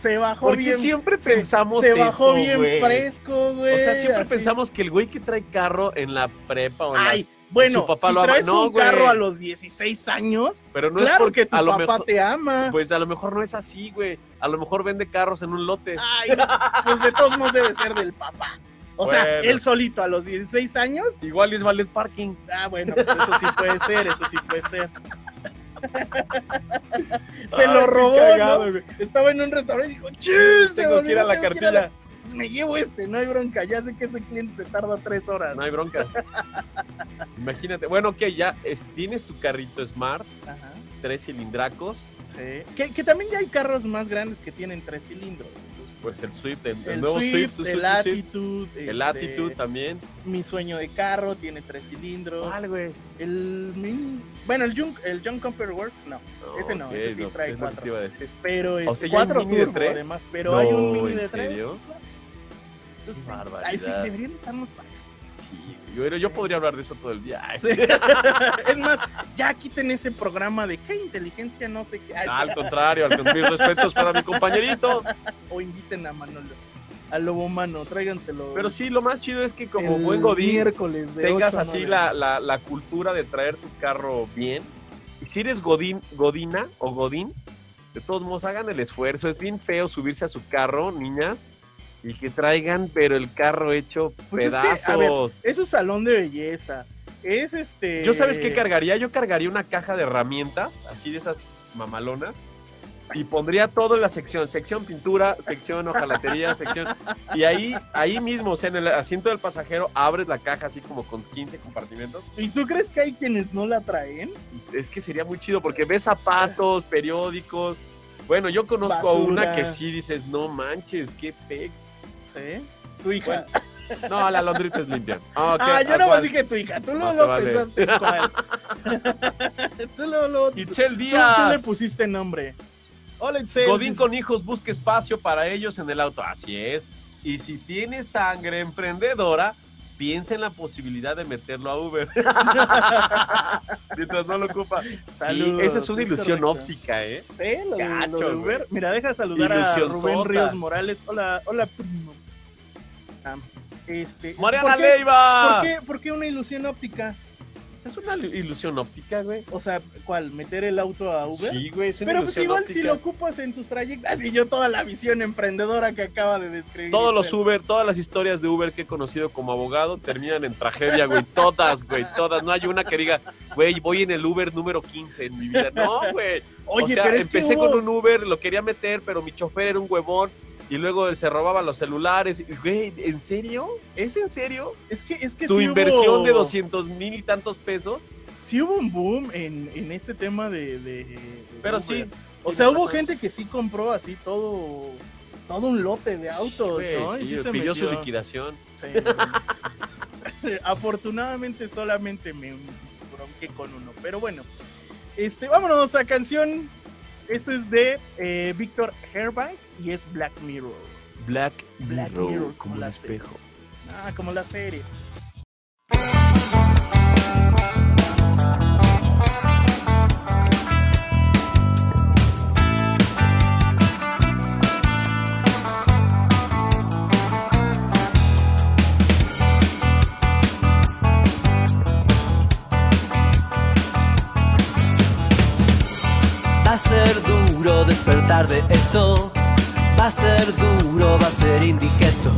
se bajó Porque bien. siempre pensamos se eso, bajó bien güey. fresco, güey. O sea, siempre así. pensamos que el güey que trae carro en la prepa o en Ay, las- bueno, su papá si lo ama. traes No, un güey. carro a los 16 años, Pero no es claro porque que tu a lo papá mejor, te ama. pues a lo mejor no es así, güey. A lo mejor vende carros en un lote. Ay, pues de todos modos debe ser del papá. O sea, él solito a los 16 años. Igual es ballet parking. Ah, bueno, pues eso sí puede ser, eso sí puede ser. Se Ay, lo robó, cagado, ¿no? güey. Estaba en un restaurante y dijo, ¡Chus! se que ir a la que a cartilla. Pues me llevo este, no hay bronca. Ya sé que ese cliente se tarda tres horas. No hay bronca. Imagínate. Bueno, ok, ya es- tienes tu carrito Smart, Ajá, tres cilindracos. sí. Que, que también ya hay carros más grandes que tienen tres cilindros. Pues el Swift, el, el El, nuevo Swift, Swift, el Swift, Attitude. el este, Attitude también. Mi sueño de carro tiene tres cilindros. ¿Cuál, güey? El Mini- bueno, el John, el John Comfort Works no, Ese no, ok, ese sí pues trae es lo que cuatro. te iba a decir. pero es O sea, ¿ya hay cuatro Mini de tres? además, pero hay un No, Mini ¿en de tres. serio? Entonces, sí, sí, deberían estar más. Sí, yo, yo podría hablar de eso todo el día. Sí. es más, ya quiten ese programa de qué inteligencia, no sé qué. Ay, Al contrario, al mis respetos para mi compañerito. o inviten a Manolo, al Lobo Mano, tráiganselo. Pero sí, lo más chido es que como el buen Godín miércoles de tengas 8 a así 9. la, la, la cultura de traer tu carro bien. Y si eres Godín, Godina o Godín, de todos modos hagan el esfuerzo. Es bien feo subirse a su carro, niñas, y que traigan, pero el carro hecho Pues es que, pedazos. a ver, Es un salón de belleza. Es este. Yo sabes qué cargaría? Yo cargaría una caja de herramientas, así de esas mamalonas, y pondría todo en la sección, sección pintura, sección hojalatería, sección... Y ahí, ahí mismo, o sea, en el asiento del pasajero, abres la caja así como con 15 compartimentos. ¿Y tú crees que hay quienes no la traen? Y Es que sería muy chido porque ves zapatos, periódicos. Bueno, yo conozco a una que sí dices, no manches, qué pex. Tu hija. No, la londrita es limpia. Ah, Ah, yo ¿a no cuál? dije tu hija. Tú Más luego lo vale. pensaste tú luego, tú- Itzel tú- Díaz. tú le pusiste nombre. Hola, Itzel. Godín con hijos busca espacio para ellos en el auto. Así es. Y si tiene sangre emprendedora, piensa en la posibilidad de meterlo a Uber. Mientras no lo ocupa. Saludos, sí, esa es una ilusión correcto. óptica, ¿eh? Sí, lo de, Gacho, lo de. Uber. Mira, deja saludar a Ilusión Rubén sota. Ríos Morales. Hola, hola, primo. Este, Mariana ¿por qué- Leiva. ¿por qué, ¿Por qué una ilusión óptica? Es una ilusión óptica, güey. O sea, ¿cuál? ¿Meter el auto a Uber? Sí, güey, es una Pero pues igual óptica. si lo ocupas en tus trayectos. Así yo toda la visión emprendedora que acaba de describir. Todos los. Uber, todas las historias de Uber que he conocido como abogado terminan en tragedia, güey. Todas, güey, todas. No hay una que diga, güey, voy en el Uber número 15 en mi vida. No, güey. Oye, o sea, pero es que empecé hubo- con un Uber, lo quería meter, pero mi chofer era un huevón. Y luego se robaba los celulares. Güey, ¿en serio? ¿Es en serio? Es que, es que Tu sí inversión hubo- de 200 mil y tantos pesos. Sí hubo un boom en, en este tema de, de- de Pero Uber. sí. O sea, hubo razón. gente que sí compró así todo, todo un lote de autos, Güey, ¿no? Sí, sí se pidió su liquidación. Sí. Afortunadamente solamente me bronqué con uno. Pero bueno, este, vámonos a canción. Esto es de eh, Víctor Herbike y es Black Mirror. Black, Black Mirror, Mirror, como como el serie. espejo. Ah, como la serie. Va a ser duro despertar de esto. Va a ser duro, va a ser indigesto.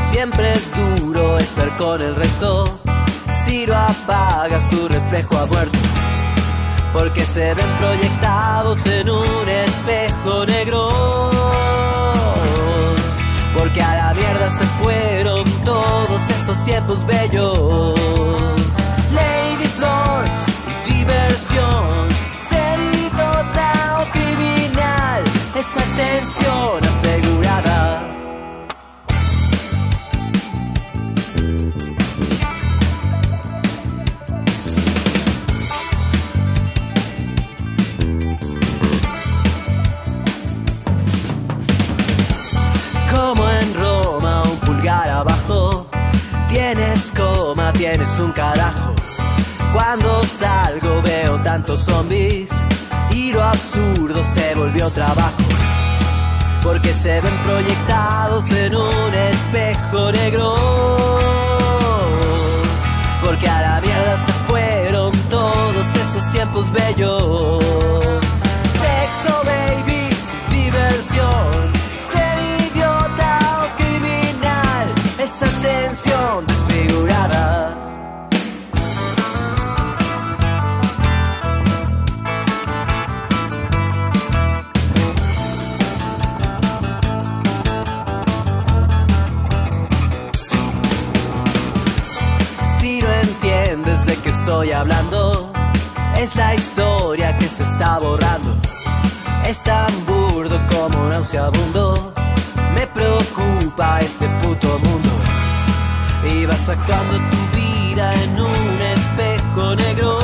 Siempre es duro estar con el resto. Si lo apagas, tu reflejo ha. Porque se ven proyectados en un espejo negro. Porque a la mierda se fueron todos esos tiempos bellos. Ladies, lords y diversión. Esa tensión asegurada. Como en Roma, un pulgar abajo. Tienes coma, tienes un carajo. Cuando salgo veo tantos zombies y lo absurdo se volvió trabajo. Porque se ven proyectados en un espejo negro. Porque a la mierda se fueron todos esos tiempos bellos. Sexo, babies, diversión. Ser idiota o criminal. Esa tensión es la historia que se está borrando. Es tan burdo como nauseabundo. Me preocupa este puto mundo. Y vas sacando tu vida en un espejo negro.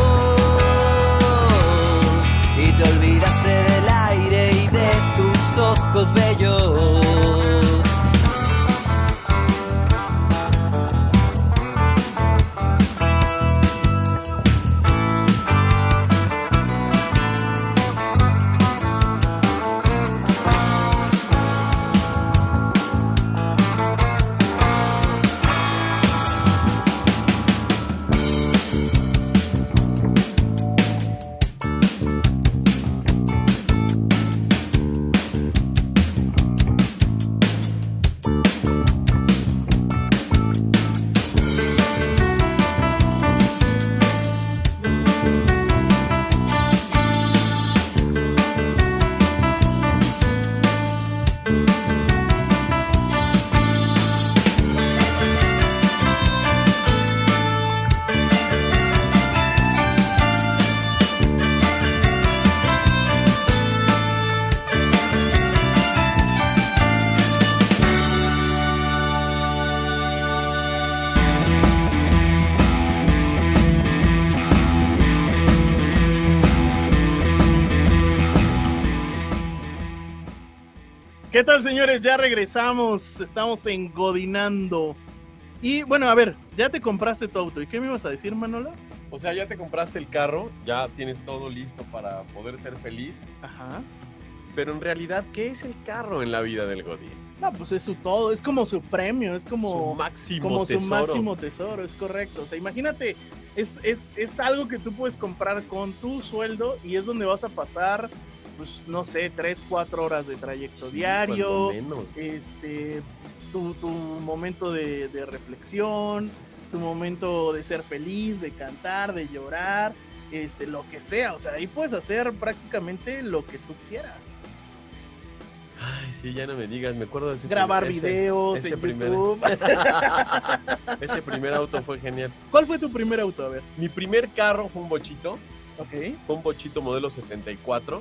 Y te olvidaste del aire y de tus ojos bellos. Tal, señores? Ya regresamos. Estamos engodinando. Y bueno, a ver, ya te compraste tu auto. ¿Y qué me ibas a decir, Manola? O sea, ya te compraste el carro, ya tienes todo listo para poder ser feliz. Ajá. Pero en realidad, ¿qué es el carro en la vida del Godín? No, pues es su todo. Es como su premio. Es como. su máximo como tesoro. su máximo tesoro, es correcto. O sea, imagínate, es, es, es algo que tú puedes comprar con tu sueldo y es donde vas a pasar, pues, no sé, 3, 4 horas de trayecto diario, menos. este, tu, tu momento de, de reflexión, tu momento de ser feliz, de cantar, de llorar, este, lo que sea. O sea, ahí puedes hacer prácticamente lo que tú quieras. Ay, sí, ya no me digas, me acuerdo de ese Grabar primer- ese- videos ese en primer- YouTube. Ese primer auto fue genial. ¿Cuál fue tu primer auto? A ver. Mi primer carro fue un bochito, Ok. fue un bochito modelo 74.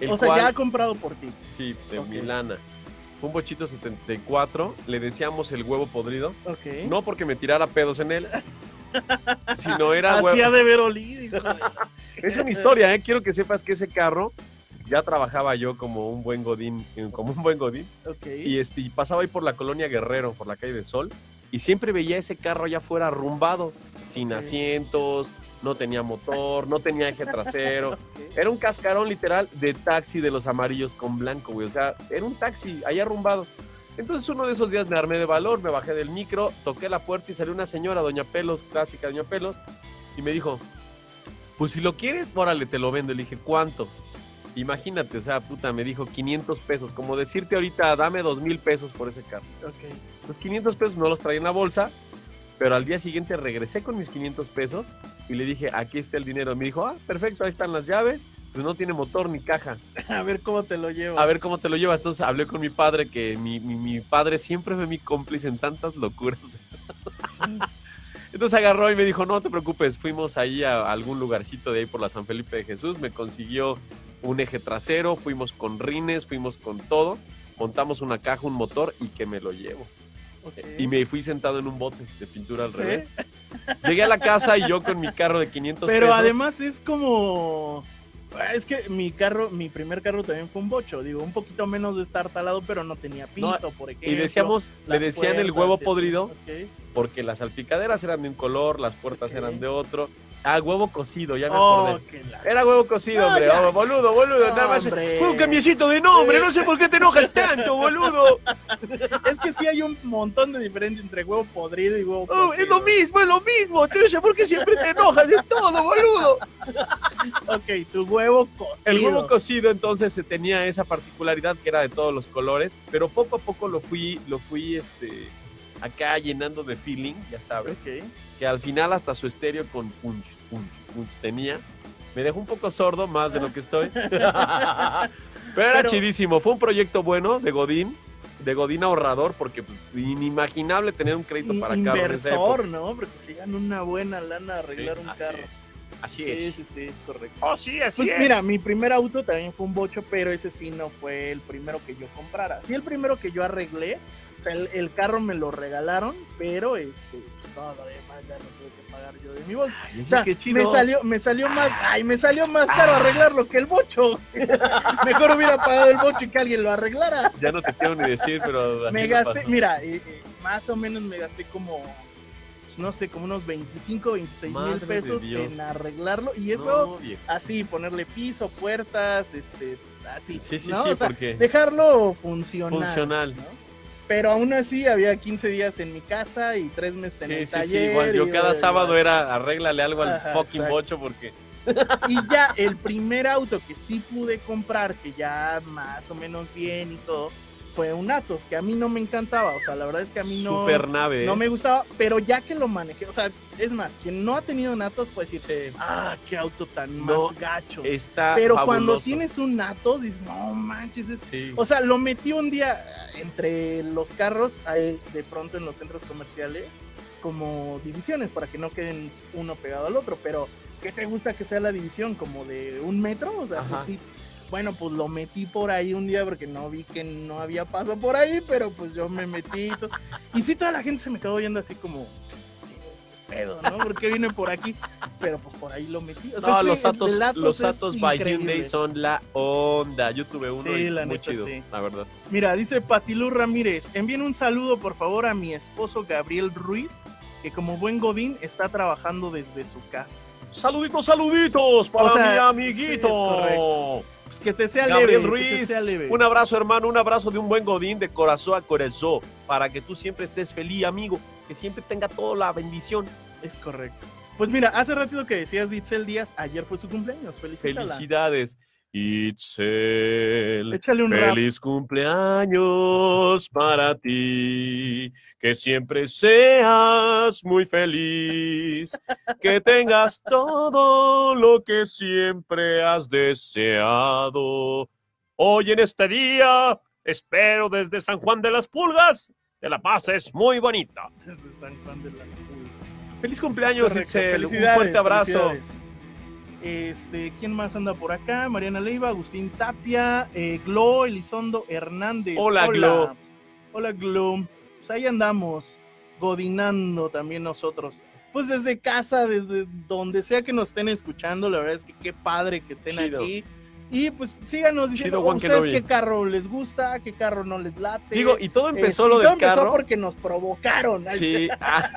El o sea, cual, ya comprado por ti. sí, de. Milana. Fue un bochito 74, le decíamos el huevo podrido. Ok. No porque me tirara pedos en él, sino era Así huevo. ha de ver olido. de- Es una historia, ¿eh? Quiero que sepas que ese carro ya trabajaba yo como un buen godín, eh, como un buen godín, Ok. y este, y pasaba ahí por la colonia Guerrero, por la calle del Sol, y siempre veía ese carro allá afuera arrumbado, sin asientos, no tenía motor, no tenía eje trasero. Era un cascarón literal de taxi de los amarillos con blanco, güey. O sea, era un taxi ahí arrumbado. Entonces uno de esos días me armé de valor, me bajé del micro, toqué la puerta y salió una señora, Doña Pelos, clásica Doña Pelos, y me dijo, pues si lo quieres, órale, te lo vendo. Le dije, ¿cuánto? Imagínate, o sea, puta, me dijo 500 pesos. Como decirte ahorita, dame 2 mil pesos por ese carro. Ok. Los 500 pesos no los traía en la bolsa, pero al día siguiente regresé con mis 500 pesos y le dije, aquí está el dinero. Me dijo, ah, perfecto, ahí están las llaves, pues no tiene motor ni caja. A ver cómo te lo llevo. A ver cómo te lo llevas. Entonces hablé con mi padre, que mi, mi- mi padre siempre fue mi cómplice en tantas locuras. Entonces agarró y me dijo, no te preocupes, fuimos ahí a algún lugarcito de ahí por la San Felipe de Jesús, me consiguió un eje trasero, fuimos con rines, fuimos con todo, montamos una caja, un motor y que me lo llevo. Y me fui sentado en un bote de pintura al ¿Sí? revés. Llegué a la casa y yo con mi carro de 500 Pero pesos. además es como. ah, Es que mi carro, mi primer carro también fue un bocho, digo, un poquito menos de estar talado, pero no tenía piso, por ejemplo. y decíamos, le decían el huevo podrido porque las salpicaderas eran de un color, las puertas eran de otro. Ah, huevo cocido, ya me Oh, acordé. Era huevo cocido, No, hombre. oh, boludo, boludo. No, nada más. hombre. Fue un cambiecito de nombre. No sé por qué te enojas tanto, boludo. Es que sí hay un montón de diferencia entre huevo podrido y huevo Oh, es lo mismo, es lo mismo. Sé por qué siempre te enojas de todo, boludo. Ok, tu huevo cocido. El huevo cocido entonces se tenía esa particularidad que era de todos los colores, pero poco a poco lo fui, lo fui este, acá llenando de feeling, ya sabes, Ok. que al final hasta su estéreo con punch, punch, punch tenía. Me dejó un poco sordo, más de lo que estoy. pero era Pero- chidísimo, fue un proyecto bueno de Godín, de Godín ahorrador, porque pues, inimaginable tener un crédito para en esa Inversor. ¿no? Porque se gana una buena lana arreglar Sí, un así carro. es, Así Sí, es. sí, sí, es correcto. Oh, sí, así Pues es. mira, mi primer auto también fue un bocho, pero ese sí no fue el primero que yo comprara. Sí, el primero que yo arreglé. O sea, el, el carro me lo regalaron, pero este, pues, todo lo demás ya lo tuve que pagar yo de mi bolsa. Ay, O sea, qué chido. me salió, me salió más, ay, me salió más caro arreglarlo que el bocho. Mejor hubiera pagado el bocho y que alguien lo arreglara. Ya no te quiero ni decir, pero. Me gasté, mira, eh, eh, más o menos me gasté como, pues, no sé, como unos 25, 26 mil Madre pesos en arreglarlo. Y eso, No, así, ponerle piso, puertas, este, así. Sí, sí, ¿no? sí, O sea, porque dejarlo funcional. funcional. ¿no? Pero aún así había 15 días en mi casa y 3 meses en Sí, el sí, taller. sí, igual. Yo y- cada sábado era arréglale algo al Ajá, fucking exacto. bocho porque. Y ya el primer auto que sí pude comprar, que ya más o menos bien y todo, fue un Atos, que a mí no me encantaba. O sea, la verdad es que a mí no, Super nave. no me gustaba, pero ya que lo manejé, o sea, es más, quien no ha tenido un Atos decir, Sí. ah, qué auto tan No, más gacho. Está. Pero cuando tienes un Atos, dices, no manches, es Sí. O sea, lo metí un día entre los carros, ahí de pronto en los centros comerciales, como divisiones, para que no queden uno pegado al otro. Pero, ¿qué te gusta que sea la división? ¿Como de un metro? O sea, pues. Bueno, pues lo metí por ahí un día porque no vi que no había paso por ahí, pero pues yo me metí. Y, sí, toda la gente se me quedó viendo así como... "¿Qué pedo, ¿no? ¿Por qué vine por aquí? Pero pues por ahí lo metí. O sea, No, sí, los Atos, los Atos by. Hyundai son la onda. Yo tuve uno Sí, y la muy neta, chido, sí. la verdad. Mira, dice Patilú Ramírez, envíen un saludo por favor a mi esposo Gabriel Ruiz, que como buen Godín está trabajando desde su casa. Saluditos, saluditos para O sea, mi amiguito. Pues que te sea Gabriel leve, que te Ruiz, sea leve. un abrazo hermano, un abrazo de un buen godín de corazón a corazón, para que tú siempre estés feliz, amigo, que siempre tenga toda la bendición. Es correcto. Pues mira, hace ratito que decías Itzel Díaz, ayer fue su cumpleaños. Felicítala. Felicidades. Itzel. Échale un rap. Feliz cumpleaños para ti, que siempre seas muy feliz, que tengas todo lo que siempre has deseado. Hoy en este día, espero desde San Juan de las Pulgas, te la pases muy bonita. Desde San Juan de las Pulgas. Feliz cumpleaños, Itzel. Un fuerte abrazo. Este, ¿quién más anda por acá? Mariana Leiva, Agustín Tapia, eh, Glo, Elizondo Hernández. Hola, Glo. Hola, Glo. Pues ahí andamos, godinando también nosotros. Pues desde casa, desde donde sea que nos estén escuchando, la verdad es que qué padre que estén Chido. aquí. Y pues síganos diciendo Chido, Juan ustedes Kenobi. qué carro les gusta, qué carro no les late. Digo, y todo empezó Este, lo y del todo empezó carro. porque nos provocaron. Sí. ah,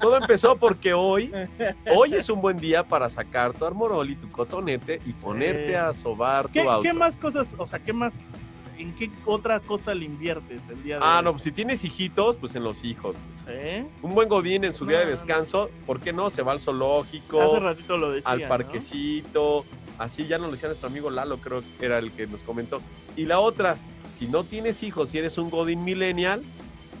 todo empezó porque hoy, hoy es un buen día para sacar tu armorol y tu cotonete y ponerte a sobar ¿Qué, tu auto. qué más cosas, o sea, qué más, en qué otra cosa le inviertes el día de Ah, no, pues si tienes hijitos, pues en los hijos. Sí. Un buen godín en su día de descanso, ¿por qué no? Se va al zoológico, Hace ratito lo decía. al ¿no? parquecito. Así ya nos lo decía nuestro amigo Lalo, creo que era el que nos comentó. Y la otra, si no tienes hijos, si eres un godín millennial,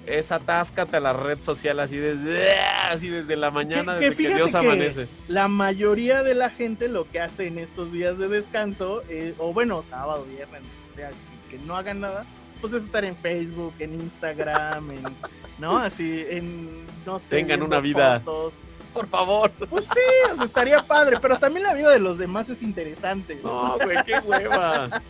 es atáscate a la red social así desde, así desde la mañana, Que- desde que, Dios que- amanece. La mayoría de la gente lo que hace en estos días de descanso, eh, o bueno, sábado, viernes, o sea, que, que no hagan nada, pues es estar en Facebook, en Instagram, en, ¿no? Así, en, no sé. Tengan una vida. fotos. Por favor. Pues sí, o sea, estaría padre, pero también la vida de los demás es interesante. No, güey, qué hueva.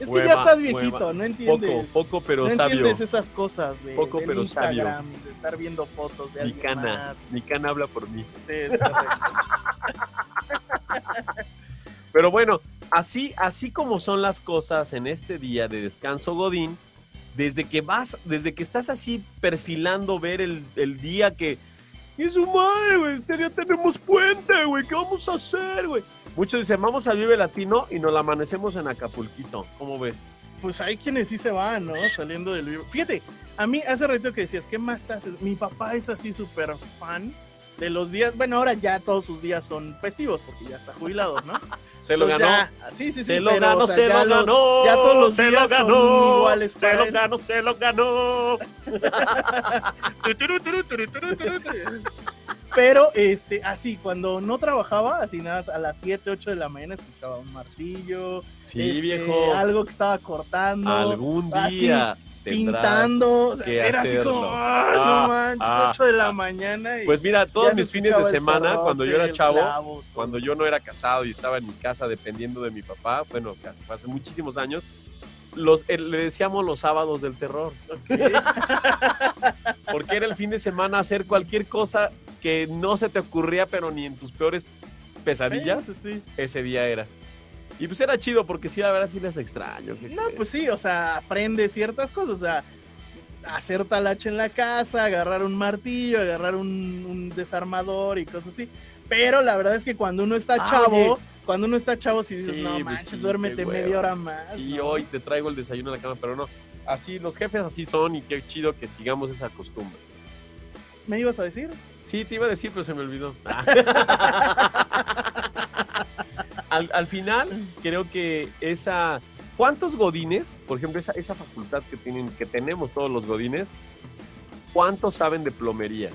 es que Hueva, ya estás viejito, hueva. no entiendes. Poco, poco, pero no sabio. entiendes esas cosas de, Poco, pero sabio. Instagram, de estar viendo fotos de Mi alguien cana, más. mi cana habla por mí. Sí, es correcto. Pero bueno, así, así como son las cosas en este día de descanso Godín, desde que vas, desde que estás así perfilando ver el, el día que es su madre, güey, este día tenemos puente, güey, ¿qué vamos a hacer, güey? Muchos dicen, vamos al Vive Latino y nos la amanecemos en Acapulquito. ¿Cómo ves? pues hay quienes sí se van, ¿no? Saliendo del vivo. Fíjate, a mí hace rato que decías, ¿qué más haces? Mi papá es así súper fan de los días. Bueno, ahora ya todos sus días son festivos porque ya está jubilado, ¿no? Se lo Pues ganó. ya, sí, sí, sí. se lo pero, ganó, o sea, se ya lo ganó. ya todos los se días lo son ganó. iguales se lo él. ganó, se lo ganó. Pero, este, así, cuando no trabajaba, así nada, a las 7, 8 de la mañana escuchaba un martillo, Sí, este, viejo. algo que estaba cortando, Algún día pintando, o sea, que era así como, hacerlo. "Ay, Ah, no manches, ah, 8 de la ah. mañana. Y Pues mira, todos mis fines de semana, cuando yo era chavo, clavo, cuando yo no era casado y estaba en mi casa dependiendo de mi papá, bueno, fue hace muchísimos años, los, eh, le decíamos los sábados del terror. Porque era el fin de semana hacer cualquier cosa que no se te ocurría, pero ni en tus peores pesadillas, Sí, sí, sí. ese día era. Y pues era chido, porque sí, la verdad sí les extraño. ¿qué No, pues sí, o sea, aprende ciertas cosas, o sea, hacer talacha en la casa, agarrar un martillo, agarrar un, un desarmador y cosas así. Pero la verdad es que cuando uno está Ah, chavo, oye. cuando uno está chavo, si dices, Sí, no pues manches, sí, duérmete media hora más. Sí, ¿no? hoy te traigo el desayuno a la cama, pero no. Así, los jefes así son y qué chido que sigamos esa costumbre. ¿Me ibas a decir? Sí, te iba a decir, pero se me olvidó. al, al final, creo que esa. ¿Cuántos godines, por ejemplo, esa, esa facultad que, tienen, que tenemos todos los godines, cuántos saben de plomería?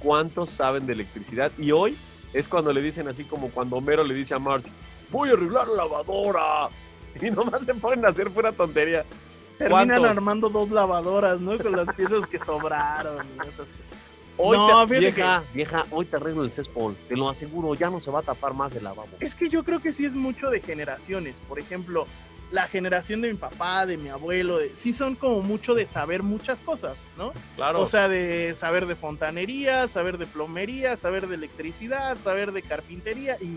¿Cuántos saben de electricidad? Y hoy es cuando le dicen así como cuando Homero le dice a Marge, voy a arreglar la lavadora. Y nomás se ponen a hacer pura tontería. Terminan ¿Cuántos? armando dos lavadoras, ¿no? Con las piezas que sobraron. y esas cosas. Hoy No, te, vieja, vieja, hoy te arreglo el céspol. Te lo aseguro, ya no se va a tapar más el lavabo. Es que yo creo que sí es mucho de generaciones. Por ejemplo, la generación de mi papá, de mi abuelo, de- sí son como mucho de saber muchas cosas, ¿no? Claro. O sea, de saber de fontanería, saber de plomería, saber de electricidad, saber de carpintería y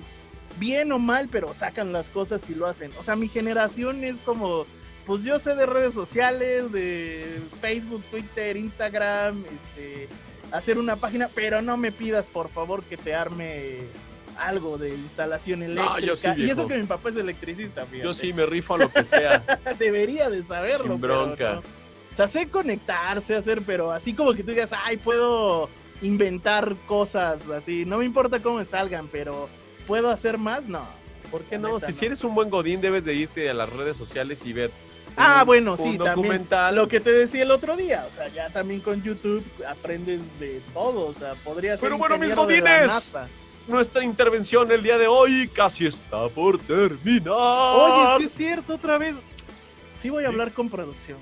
bien o mal, pero sacan las cosas y lo hacen. O sea, mi generación es como, pues yo sé de redes sociales, de Facebook, Twitter, Instagram, este, hacer una página, pero no me pidas por favor que te arme algo de instalación eléctrica. yo sí, y eso que mi papá es electricista, fíjate. Yo sí me rifo a lo que sea. Debería de saberlo. Sin pero bronca. no. O sea, sé conectar, sé hacer, pero así como que tú digas, ay, puedo inventar cosas así. No me importa cómo me salgan, pero ¿puedo hacer más? No. ¿Por qué no? neta, Si, no. si eres un buen godín, debes de irte a las redes sociales y ver. Ah, bueno, sí, también. documental. Lo que te decía el otro día, o sea, ya también con YouTube aprendes de todo, o sea, podría ser Pero bueno, mis godines. Nuestra intervención el día de hoy casi está por terminar. Oye, sí es cierto, otra vez. Sí voy a hablar con producción.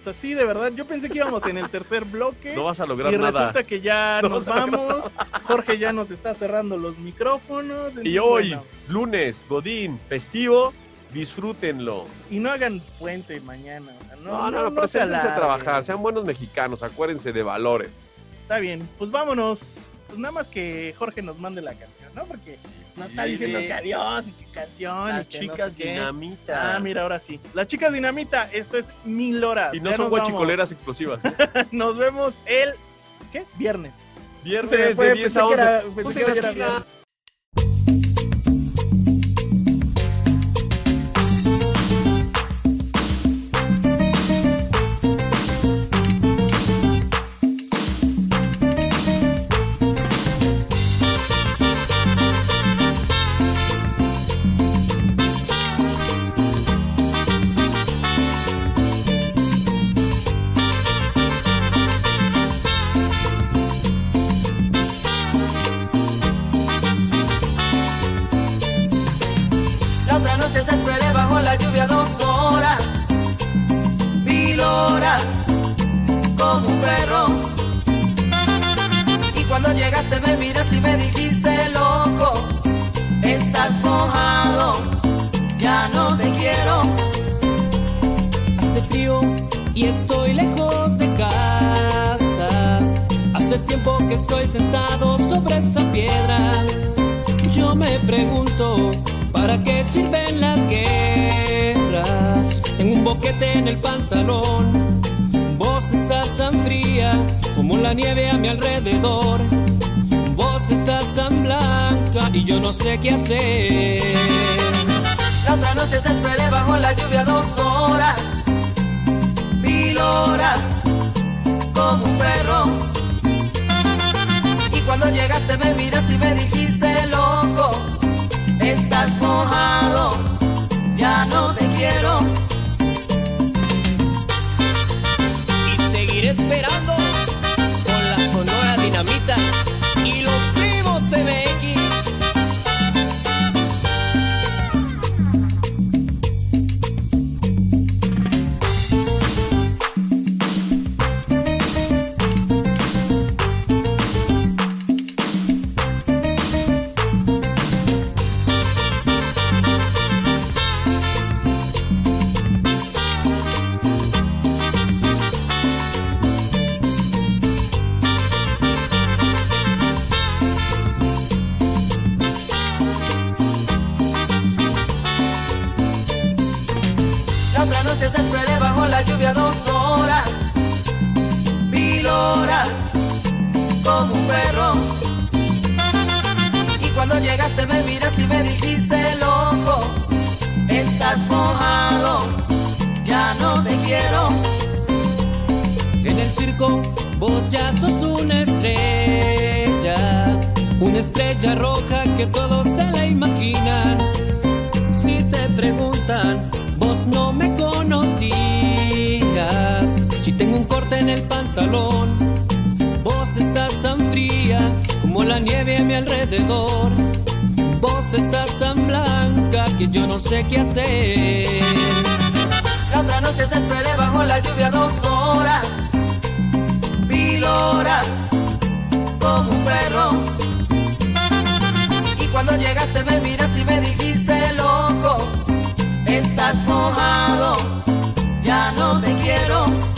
O sea, sí, de verdad, yo pensé que íbamos en el tercer bloque. no vas a lograr Y nada. resulta que ya No nos vamos. Jorge ya nos está cerrando los micrófonos. Y hoy, bueno, lunes, godín, festivo, disfrútenlo. y no hagan puente mañana. O sea, no, No, no, no, no, no preséntense a trabajar. Sean buenos mexicanos, acuérdense de valores. Está bien, pues vámonos. pues nada más que Jorge nos mande la canción, ¿no? Porque nos está Sí. diciendo que adiós y que canción. Las y que no chicas sé dinamita. Ah, mira, ahora sí. Las chicas dinamita, esto es mil horas. Y no Ya son vamos. guachicoleras explosivas. Nos vemos el. ¿Qué? Viernes. Viernes fue, de 10 pensé a que 11. era- pensé que era. Lluvia dos horas, mil horas, como un perro. Y cuando llegaste me miraste y me dijiste, loco, estás mojado, ya no te quiero. En el circo vos ya sos una estrella, una estrella roja que todos se la imaginan. Si te preguntan, vos no me conocías. Si tengo un corte en el pantalón, vos estás tan fría como la nieve a mi alrededor. Vos estás tan blanca que yo no sé qué hacer. La otra noche te esperé bajo la lluvia dos horas, mil horas, como un perro. Y cuando llegaste me miraste y me dijiste, loco, estás mojado, ya no te quiero.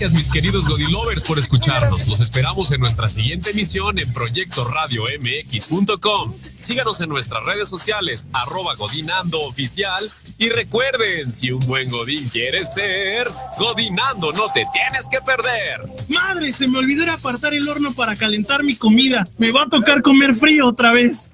Gracias, mis queridos Godilovers, por escucharnos. Los esperamos en nuestra siguiente emisión en Proyecto Radio MX.com. Síganos en nuestras redes sociales, arroba Godinando Oficial. Y recuerden, si un buen Godín quiere ser, Godinando no te tienes que perder. Madre, se me olvidó apartar el horno para calentar mi comida. Me va a tocar comer frío otra vez.